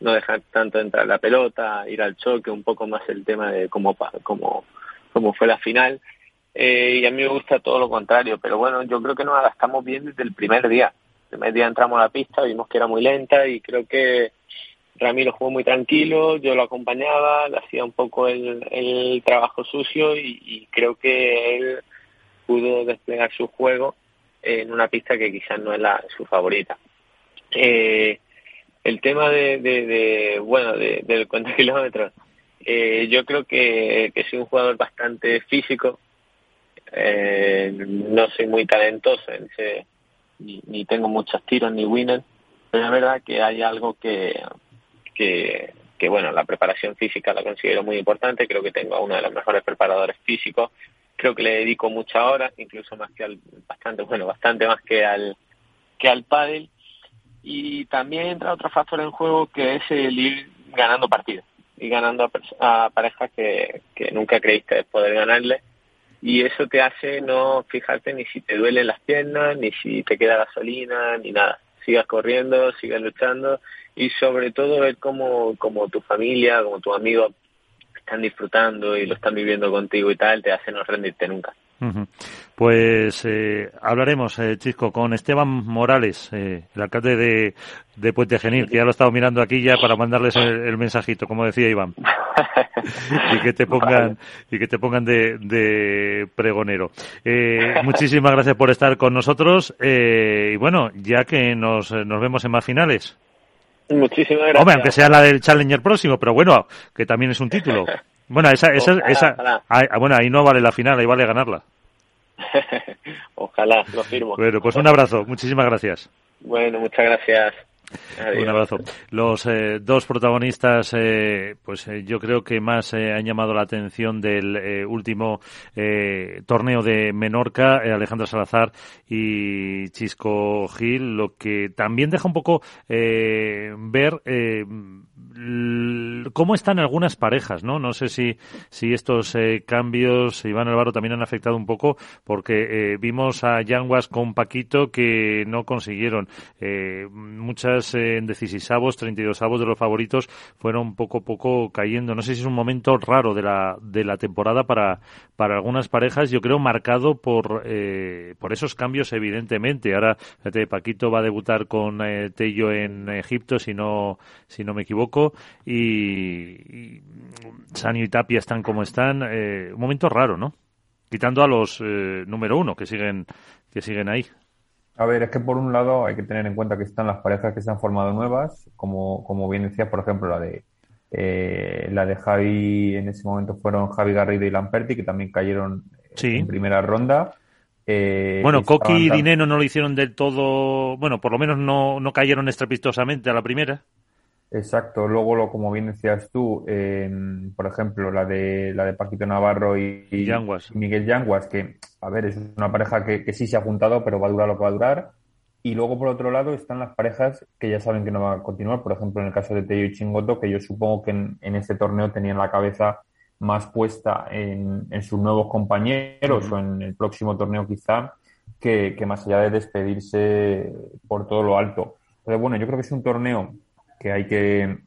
no dejar tanto entrar la pelota, ir al choque, un poco más el tema de cómo, cómo, cómo fue la final. Eh, y a mí me gusta todo lo contrario, pero bueno, yo creo que nos adaptamos bien desde el primer día. El día entramos a la pista, vimos que era muy lenta y creo que Ramiro jugó muy tranquilo, yo lo acompañaba, le hacía un poco el, el trabajo sucio y, creo que él pudo desplegar su juego en una pista que quizás no es la, su favorita. Eh, el tema de, de, bueno, de, del cuenta kilómetros, eh, yo creo que, que soy un jugador bastante físico, eh, no soy muy talentoso en ese, ni, ni tengo muchos tiros ni winners, pero es verdad que hay algo que, que, bueno, la preparación física la considero muy importante, creo que tengo a uno de los mejores preparadores físicos, creo que le dedico muchas horas, incluso más que al, bastante, bueno, bastante más que al, que al pádel, y también entra otro factor en juego que es el ir ganando partidos, y ganando a, parejas que, que nunca creíste poder ganarle, y eso te hace no fijarte ni si te duelen las piernas, ni si te queda gasolina, ni nada. Sigas corriendo, sigas luchando y sobre todo ver cómo, como tu familia, como tus amigos están disfrutando y lo están viviendo contigo y tal, te hace no rendirte nunca. Pues eh, hablaremos, eh, Chisco, con Esteban Morales, eh, el alcalde de, de, Puente Genil, que ya lo he estado mirando aquí ya para mandarles el, mensajito, como decía Iván, <laughs> y que te pongan y que te pongan de, de pregonero. Eh, muchísimas gracias por estar con nosotros y bueno, ya que nos, nos vemos en más finales. Muchísimas gracias. Hombre, aunque sea la del Challenger próximo, pero bueno, que también es un título. <laughs> Bueno, esa, esa, esa ah, bueno, ahí no vale la final, ahí vale ganarla. <laughs> ojalá, lo firmo. Bueno, pues un abrazo, muchísimas gracias. Bueno, muchas gracias. Un abrazo. Los eh, dos protagonistas, eh, pues eh, yo creo que más han llamado la atención del último torneo de Menorca, Alejandro Salazar y Chisco Gil, lo que también deja un poco ver cómo están algunas parejas, ¿no? No sé si, si estos cambios, Iván Álvaro, también han afectado un poco, porque vimos a Yanguas con Paquito que no consiguieron muchas en 16 avos, 32 avos de los favoritos fueron poco a poco cayendo. No sé si es un momento raro de la, de la temporada para, para algunas parejas, yo creo marcado por, eh, por esos cambios evidentemente. Ahora, Paquito va a debutar con eh, Tello en Egipto, si no, si no me equivoco, y, Sanio y Tapia están como están. Eh, un momento raro, ¿no? Quitando a los número uno que siguen, que siguen ahí. A ver, es que por un lado hay que tener en cuenta que están las parejas que se han formado nuevas, como, como bien decías, por ejemplo, la de eh, la de Javi, en ese momento fueron Javi Garrido y Lamperti, que también cayeron en primera ronda. Eh, bueno, Coqui y Dineno no lo hicieron del todo, bueno, por lo menos no, no cayeron estrepitosamente a la primera. Exacto, luego lo, como bien decías tú, por ejemplo, la de la de Paquito Navarro y, Miguel Yanguas, que a ver, es una pareja que, que, sí se ha juntado, pero va a durar lo que va a durar. Y luego, por otro lado, están las parejas que ya saben que no van a continuar. Por ejemplo, en el caso de Tello y Chingoto, que yo supongo que en, este torneo tenían la cabeza más puesta en, en sus nuevos compañeros o en el próximo torneo quizá, que, que más allá de despedirse por todo lo alto. Entonces, bueno, yo creo que es un torneo que hay que,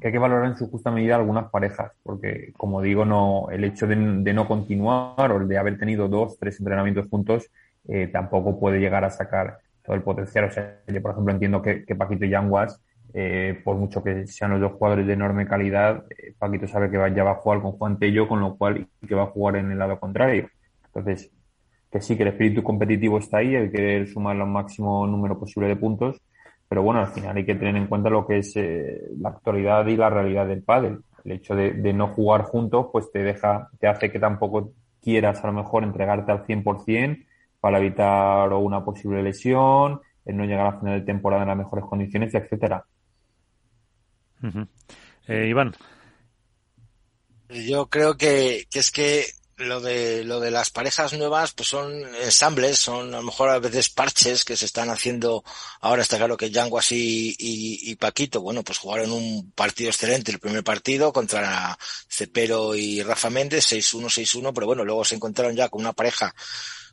que hay que valorar en su justa medida algunas parejas, porque como digo, no, el hecho de, no continuar o el de haber tenido dos, tres entrenamientos juntos, eh, tampoco puede llegar a sacar todo el potencial. O sea, yo por ejemplo entiendo que, Paquito y Yanguas, eh, por mucho que sean los dos jugadores de enorme calidad, eh, Paquito sabe que va, ya va a jugar con Juan Tello, con lo cual que va a jugar en el lado contrario. Entonces, que sí, que el espíritu competitivo está ahí, el querer sumar el máximo número posible de puntos, pero bueno, al final hay que tener en cuenta lo que es eh, la actualidad y la realidad del pádel. El hecho de, no jugar juntos, pues te deja, te hace que tampoco quieras a lo mejor entregarte al 100% para evitar una posible lesión, el no llegar a final de temporada en las mejores condiciones, etcétera. Eh, Iván. Yo creo que, que es que lo de lo de las parejas nuevas pues son ensambles son a lo mejor a veces parches que se están haciendo. Ahora está claro que Yanguas y, y, Paquito bueno pues jugaron un partido excelente el primer partido contra Cepero y Rafa Méndez 6-1 6-1 pero bueno luego se encontraron ya con una pareja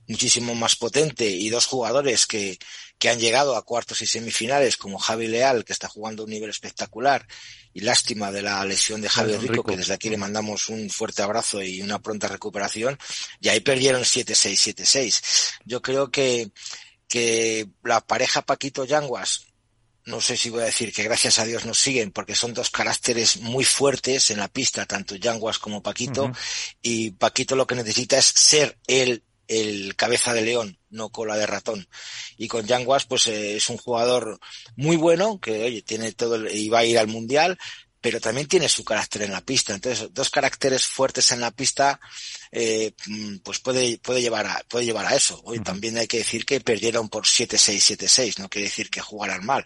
muchísimo más potente y dos jugadores que, que han llegado a cuartos y semifinales como Javi Leal que está jugando a un nivel espectacular y lástima de la lesión de Javier Rico, que desde aquí le mandamos un fuerte abrazo y una pronta recuperación, y ahí perdieron 7-6, 7-6. Yo creo que, que la pareja Paquito Yanguas, no sé si voy a decir que gracias a Dios nos siguen, porque son dos caracteres muy fuertes en la pista, tanto Yanguas como Paquito, y Paquito lo que necesita es ser él el cabeza de león, no cola de ratón. Y con Yanguas, pues eh, es un jugador muy bueno, que oye, tiene todo, el, y va a ir al mundial, pero también tiene su carácter en la pista. Entonces, dos caracteres fuertes en la pista, eh, mm, pues puede, puede llevar a, puede llevar a eso. Hoy también hay que decir que perdieron por 7-6, 7-6, no quiere decir que jugaran mal.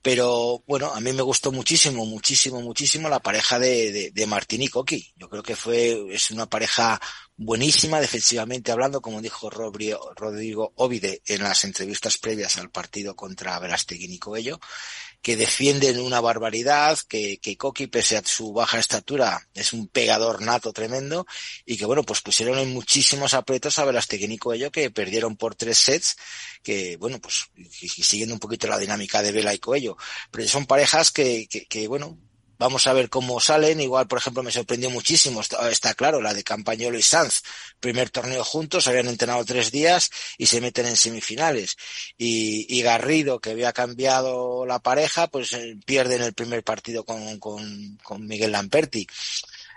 Pero bueno, a mí me gustó muchísimo, muchísimo, muchísimo la pareja de, de, de Martín y Coqui. Yo creo que fue, es una pareja buenísima defensivamente hablando, como dijo Rodrigo Ovide en las entrevistas previas al partido contra Verastegui y Coello, que defienden una barbaridad, que, que Coqui, pese a su baja estatura, es un pegador nato tremendo, y que bueno, pues pusieron en muchísimos aprietos a Verastegui y Coello, que perdieron por tres sets, que bueno, pues, y, siguiendo un poquito la dinámica de Vela y Coello, pero son parejas que, que, que bueno, Vamos a ver cómo salen. Igual, por ejemplo, me sorprendió muchísimo, está, claro, la de Campañolo y Sanz. Primer torneo juntos, habían entrenado tres días y se meten en semifinales. Y, y Garrido, que había cambiado la pareja, pues eh, pierde en el primer partido con, con, con Miguel Lamperti.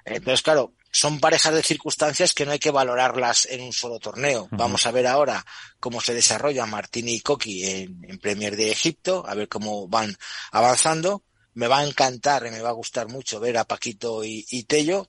Entonces, claro, son parejas de circunstancias que no hay que valorarlas en un solo torneo. Vamos a ver ahora cómo se desarrolla Martín y Coqui en, en Premier de Egipto, a ver cómo van avanzando me va a encantar y me va a gustar mucho ver a Paquito y, y Tello.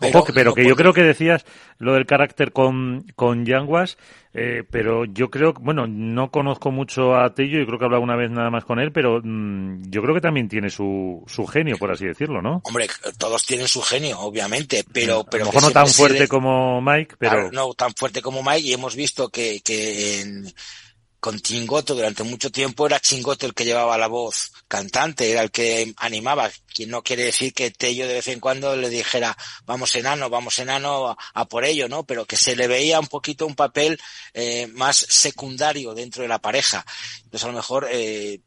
Pero, Ojo, pero que yo creo que decías lo del carácter con, con Yanguas, eh, pero yo creo, bueno, no conozco mucho a Tello, y creo que he hablado una vez nada más con él, pero mmm, yo creo que también tiene su, su genio, por así decirlo, ¿no? Hombre, todos tienen su genio, obviamente, pero... pero a lo mejor no tan fuerte como Mike, pero... Claro, no tan fuerte como Mike, y hemos visto que, que en con Chingoto durante mucho tiempo era Chingoto el que llevaba la voz cantante, era el que animaba, quien no quiere decir que Tello de vez en cuando le dijera vamos enano, vamos enano a, a por ello, ¿no? Pero que se le veía un poquito un papel eh, más secundario dentro de la pareja. Entonces a lo mejor eh,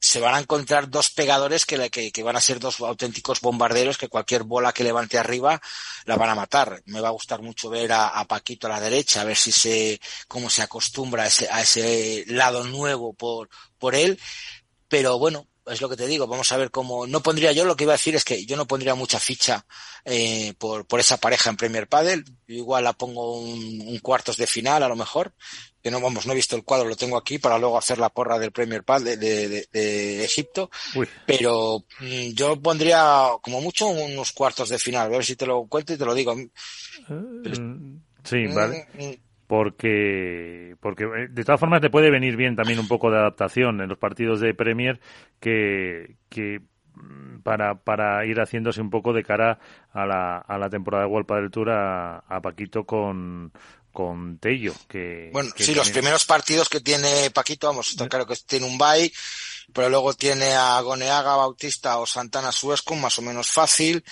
se van a encontrar dos pegadores que, que, que, van a ser dos auténticos bombarderos que cualquier bola que levante arriba la van a matar. Me va a gustar mucho ver a, Paquito a la derecha, a ver si se, cómo se acostumbra a ese, a ese lado nuevo por, por él. Pero bueno, es lo que te digo, vamos a ver cómo, no pondría yo, lo que iba a decir es que yo no pondría mucha ficha eh, por, por esa pareja en Premier Padel, igual la pongo un, cuartos de final a lo mejor, que no vamos, no he visto el cuadro, lo tengo aquí para luego hacer la porra del Premier Padel de, de, de, de Egipto, Uy. pero mmm, yo pondría como mucho unos cuartos de final, a ver si te lo cuento y te lo digo. Uh, sí, vale. Mm, porque porque eh, de todas formas te puede venir bien también un poco de adaptación en los partidos de Premier que, que mm, para, para ir haciéndose un poco de cara a la, a la temporada de World del Tour a, a Paquito con, con Tello. Que, bueno, que sí, los primeros partidos que tiene Paquito, vamos, está claro que tiene un bye, pero luego tiene a Goneaga, Bautista o Santana Suesco, más o menos fácil.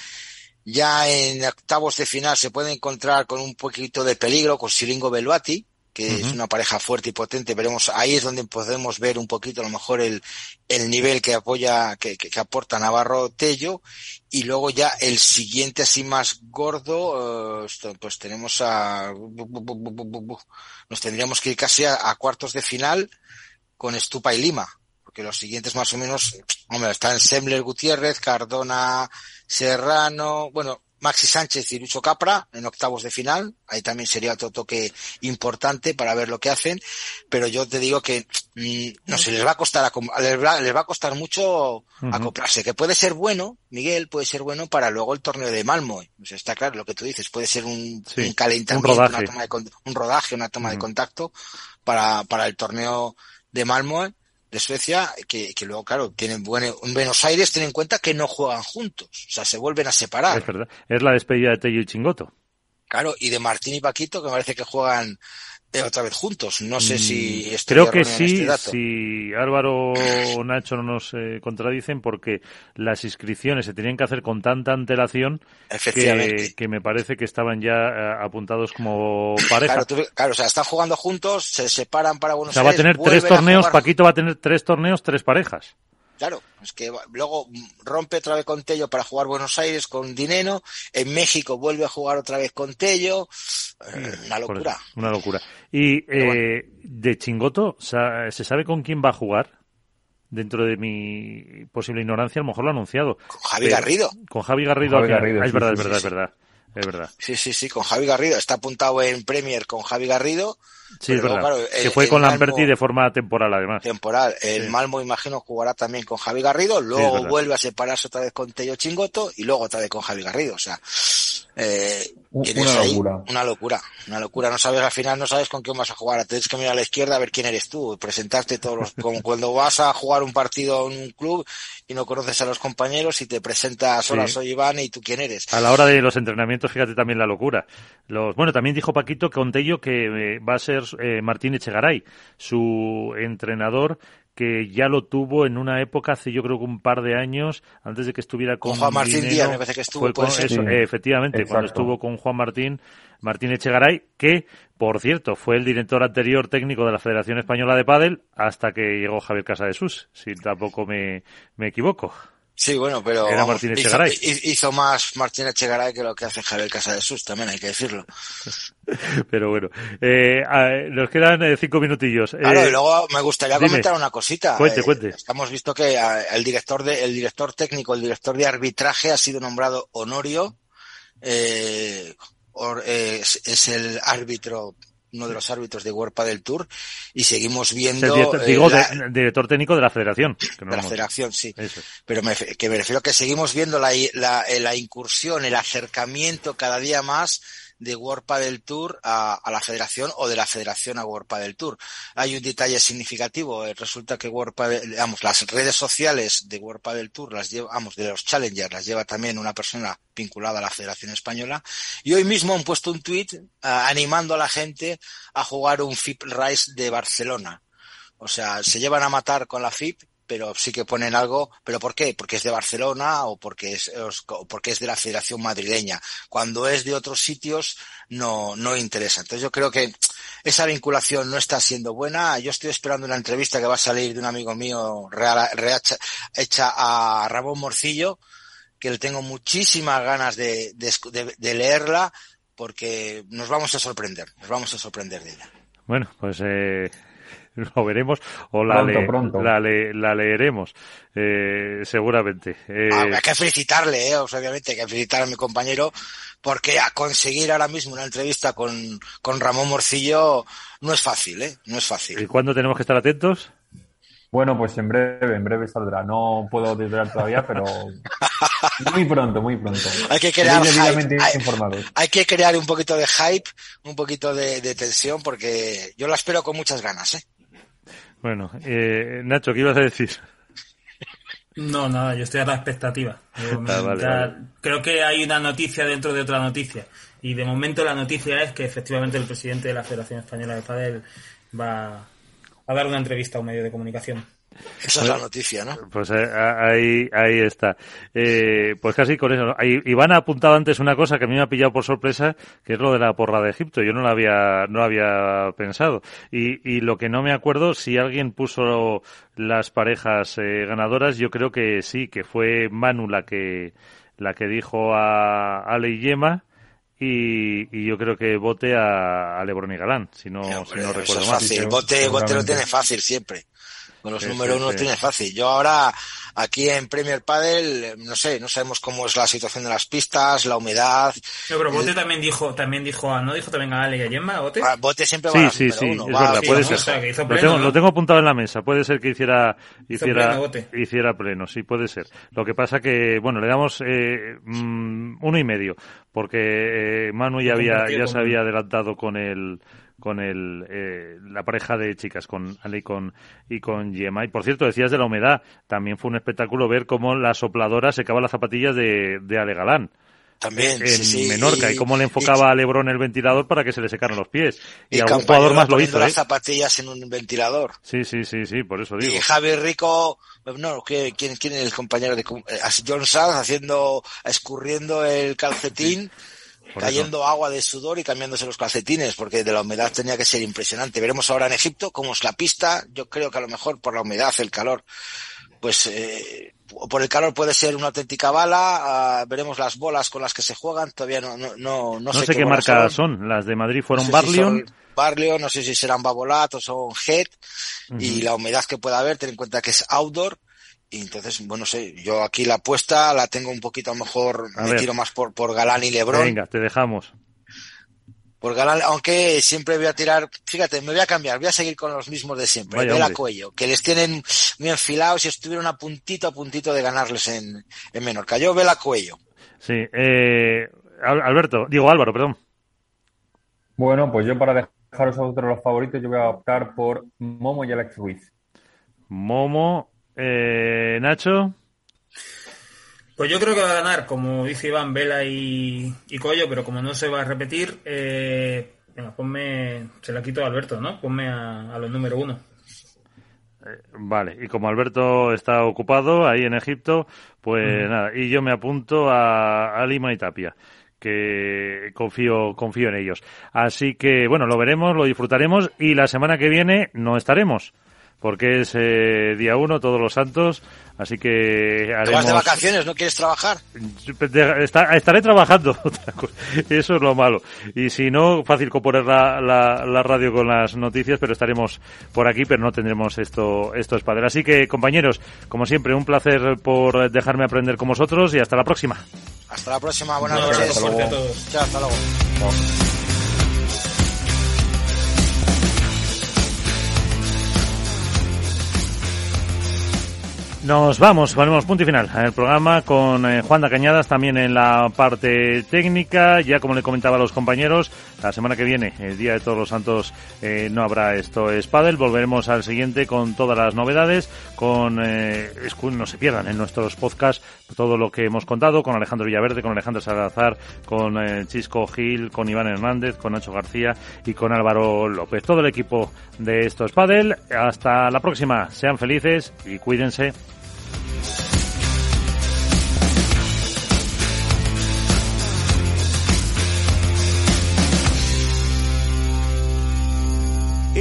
Ya en octavos de final se puede encontrar con un poquito de peligro con Silingo Beluati, que uh -huh. es una pareja fuerte y potente. Veremos, ahí es donde podemos ver un poquito a lo mejor el, el nivel que apoya, que, que, que aporta Navarro Tello. Y luego ya el siguiente así más gordo, uh, pues tenemos a, nos tendríamos que ir casi a, a cuartos de final con Estupa y Lima porque los siguientes más o menos, hombre, están Semler Gutiérrez, Cardona Serrano, bueno, Maxi Sánchez y Lucho Capra en octavos de final, ahí también sería otro toque importante para ver lo que hacen, pero yo te digo que mmm, no sé, les va a costar les va, les va a costar mucho uh -huh. acoplarse, que puede ser bueno, Miguel, puede ser bueno para luego el torneo de Malmo, o sea, está claro lo que tú dices, puede ser un, sí, un calentamiento, un rodaje. Una toma de, un rodaje, una toma uh -huh. de contacto para, para el torneo de Malmo, de Suecia, que, que luego, claro, tienen bueno, en Buenos Aires, tienen en cuenta que no juegan juntos, o sea, se vuelven a separar. Es verdad. Es la despedida de Tello y Chingoto. Claro, y de Martín y Paquito, que me parece que juegan otra vez juntos. No sé si mm, Creo que sí, este si Álvaro o Nacho no nos eh, contradicen, porque las inscripciones se tenían que hacer con tanta antelación que, que, me parece que estaban ya eh, apuntados como pareja. Claro, claro, o sea, están jugando juntos, se separan para Buenos O sea, va a tener tres torneos, Paquito va a tener tres torneos, tres parejas. Claro, es que luego rompe otra vez con Tello para jugar Buenos Aires con Dineno, en México vuelve a jugar otra vez con Tello, eh, una locura. una locura. Y eh, de Chingoto, ¿se sabe con quién va a jugar? Dentro de mi posible ignorancia, a lo mejor lo ha anunciado. Con Javi Garrido. Con Javi Garrido. es, verdad, es verdad, es verdad, es verdad es verdad. Sí, sí, sí, con Javi Garrido. Está apuntado en Premier con Javi Garrido. Sí, es verdad. que fue con Lamberti de forma temporal, además. Temporal. El Malmo, imagino, jugará también con Javi Garrido. Luego vuelve a separarse otra vez con Tello Chingoto y luego otra vez con Javi Garrido. O sea, eh, una locura. una locura. Una locura. No sabes, al final no sabes con quién vas a jugar. Tienes que mirar a la izquierda a ver quién eres tú. Presentarte todos los, como <laughs> cuando vas a jugar un partido en un club y no conoces a los compañeros y te presentas, hola, soy Iván y tú quién eres. A la hora de los entrenamientos, fíjate también la locura. Los, bueno, también dijo Paquito Contello que eh, va a ser eh, Martín Echegaray, su entrenador que ya lo tuvo en una época hace yo creo que un par de años antes de que estuviera con, Juan Martín Díaz me parece que estuvo con eso, efectivamente cuando estuvo con Juan Martín Martín Echegaray que por cierto fue el director anterior técnico de la Federación Española de Pádel hasta que llegó Javier Casadesus si tampoco me, me equivoco Sí, bueno, pero hizo, más Martín Echegaray que lo que hace Javier Casa de Sus, también hay que decirlo. <laughs> pero bueno, eh, nos quedan eh, cinco minutillos. Claro, y eh, luego me gustaría comentar una cosita. Cuente, cuente. Hemos visto que el director de, el director técnico, el director de arbitraje ha sido nombrado Honorio. es el árbitro uno de los árbitros de Huerpa del Tour y seguimos viendo el digo eh, director técnico de la Federación de la Federación sí. Pero me, que me refiero a que seguimos viendo la, la, la incursión el acercamiento cada día más de World del Tour a, la federación o de la federación a World del Tour. Hay un detalle significativo. Eh, resulta que World digamos, las redes sociales de World del Tour, las lleva, vamos, de los challengers, las lleva también una persona vinculada a la Federación Española. Y hoy mismo han puesto un tuit eh, animando a la gente a jugar un FIP Rise de Barcelona. O sea, se llevan a matar con la FIP pero sí que ponen algo, pero ¿por qué? Porque es de Barcelona o porque es, porque es de la Federación Madrileña. Cuando es de otros sitios no, no interesa. Entonces yo creo que esa vinculación no está siendo buena. Yo estoy esperando una entrevista que va a salir de un amigo mío real, hecha a Ramón Morcillo, que le tengo muchísimas ganas de, de, de leerla porque nos vamos a sorprender, nos vamos a sorprender de ella. Bueno, pues eh, <laughs> lo veremos o la, la, la, leeremos eh, seguramente. Eh, ah, hay que felicitarle, eh, obviamente, hay que felicitar a mi compañero porque a conseguir ahora mismo una entrevista con, con Ramón Morcillo no es fácil, ¿eh? No es fácil. ¿Y cuándo tenemos que estar atentos? Bueno, pues en breve, en breve saldrá. No puedo desvelar todavía, pero <laughs> muy pronto, muy pronto. Hay que crear Hay, que crear un poquito de hype, un poquito de, de tensión, porque yo la espero con muchas ganas, ¿eh? Bueno, eh, Nacho, ¿qué ibas a decir? No, nada, yo estoy a la expectativa. <laughs> Ah, creo que hay una noticia dentro de otra noticia. Y de momento la noticia es que efectivamente el presidente de la Federación Española de Padel va a dar una entrevista a un medio de comunicación. Esa es la noticia, ¿no? Pues ahí, ahí está. Eh, pues casi con eso. Iván ha apuntado antes una cosa que a mí me ha pillado por sorpresa, que es lo de la porra de Egipto. Yo no lo había, no había pensado. Y, y lo que no me acuerdo, si alguien puso las parejas eh, ganadoras, yo creo que sí, que fue Manu la que, la que dijo a Ale y Yema. Y, y, yo creo que vote a, a Lebron y Galán, si no, si no recuerdo mal. Bote, bote lo tiene fácil siempre. Con los números uno tiene fácil. Yo ahora, aquí en Premier Padel, no sé, no sabemos cómo es la situación de las pistas, la humedad. No, pero Bote también dijo, también dijo, ¿no dijo también a Ale y a Gemma, Bote? Ah, Bote siempre va sí, a sí, sí, uno. Es verdad, puede ser. lo, tengo, lo, tengo, apuntado en la mesa. Puede ser que hiciera, hiciera, pleno, hiciera pleno, sí, puede ser. Lo que pasa que, bueno, le damos eh, mm, uno y medio, porque eh, Manu ya había, ya se había adelantado con el, con el, eh, la pareja de chicas, con Ale y con, y con Gemma. Y por cierto, decías de la humedad, también fue un espectáculo ver cómo la sopladora secaba las zapatillas de, de Ale Galán. También, en sí. Menorca y, cómo le enfocaba a Lebron el ventilador para que se le secaran los pies. Y, Y, algún jugador más lo hizo, las ¿eh? zapatillas en un ventilador. Sí, sí, sí, sí, por eso digo. Y Javi Rico, no, ¿quién, quién, es el compañero de eh, John Sanz haciendo, escurriendo el calcetín, Por cayendo agua de sudor y cambiándose los calcetines, porque de la humedad tenía que ser impresionante. Veremos ahora en Egipto cómo es la pista. Yo creo que a lo mejor por la humedad, el calor, pues eh, por el calor puede ser una auténtica bala. ah, veremos las bolas con las que se juegan. Todavía no, no, no, no, No, sé, sé qué bolas marcas son. Las de Madrid fueron no sé si Barlion. no sé si serán Babolat o son Head. Y la humedad que pueda haber, ten en cuenta que es outdoor. Y entonces, bueno, sé, yo aquí la apuesta la tengo un poquito a lo mejor, A me ver. tiro más por, por Galán y Lebron. Venga, te dejamos. Por Galán, aunque siempre voy a tirar, fíjate, me voy a cambiar, voy a seguir con los mismos de siempre. Vaya Vela hombre. Cuello, que les tienen muy enfilados y estuvieron a puntito a puntito de ganarles en, en Menorca. Yo Vela Cuello. Sí, eh, Al- Alberto, digo Álvaro, perdón. Bueno, pues yo para dejaros a vosotros los favoritos, yo voy a optar por Momo y Alex Ruiz. Momo, eh, Nacho. Pues yo creo que va a ganar, como dice Iván, Vela y, y Collo, pero como no se va a repetir, eh, venga, ponme, se la quito a Alberto, ¿no? Ponme a, a los número uno. Vale, y como Alberto está ocupado ahí en Egipto, pues nada, y yo me apunto a, a Lima y Tapia, que confío, confío en ellos. Así que, bueno, lo veremos, lo disfrutaremos y la semana que viene no estaremos, porque es eh, día uno, todos los santos, así que ¿Te haremos... vas de vacaciones? ¿No quieres trabajar? Está- estaré trabajando, <laughs> eso es lo malo. Y si no, fácil componer la, la, la radio con las noticias, pero estaremos por aquí, pero no tendremos esto, esto es padre. Así que, compañeros, como siempre, un placer por dejarme aprender con vosotros y hasta la próxima. Hasta la próxima, buenas abrazo noches. fuerte a todos. Chao, hasta luego. Nos vamos, ponemos punto y final en el programa con eh, Juan da Cañadas también en la parte técnica. Ya como le comentaba a los compañeros, la semana que viene, el Día de Todos los Santos, eh, no habrá esto es Padel. Volveremos al siguiente con todas las novedades, con eh, no se pierdan en nuestros podcasts todo lo que hemos contado con Alejandro Villaverde, con Alejandro Salazar, con Chisco Gil, con Iván Hernández, con Nacho García y con Álvaro López. Todo el equipo de esto es. Hasta la próxima. Sean felices y cuídense.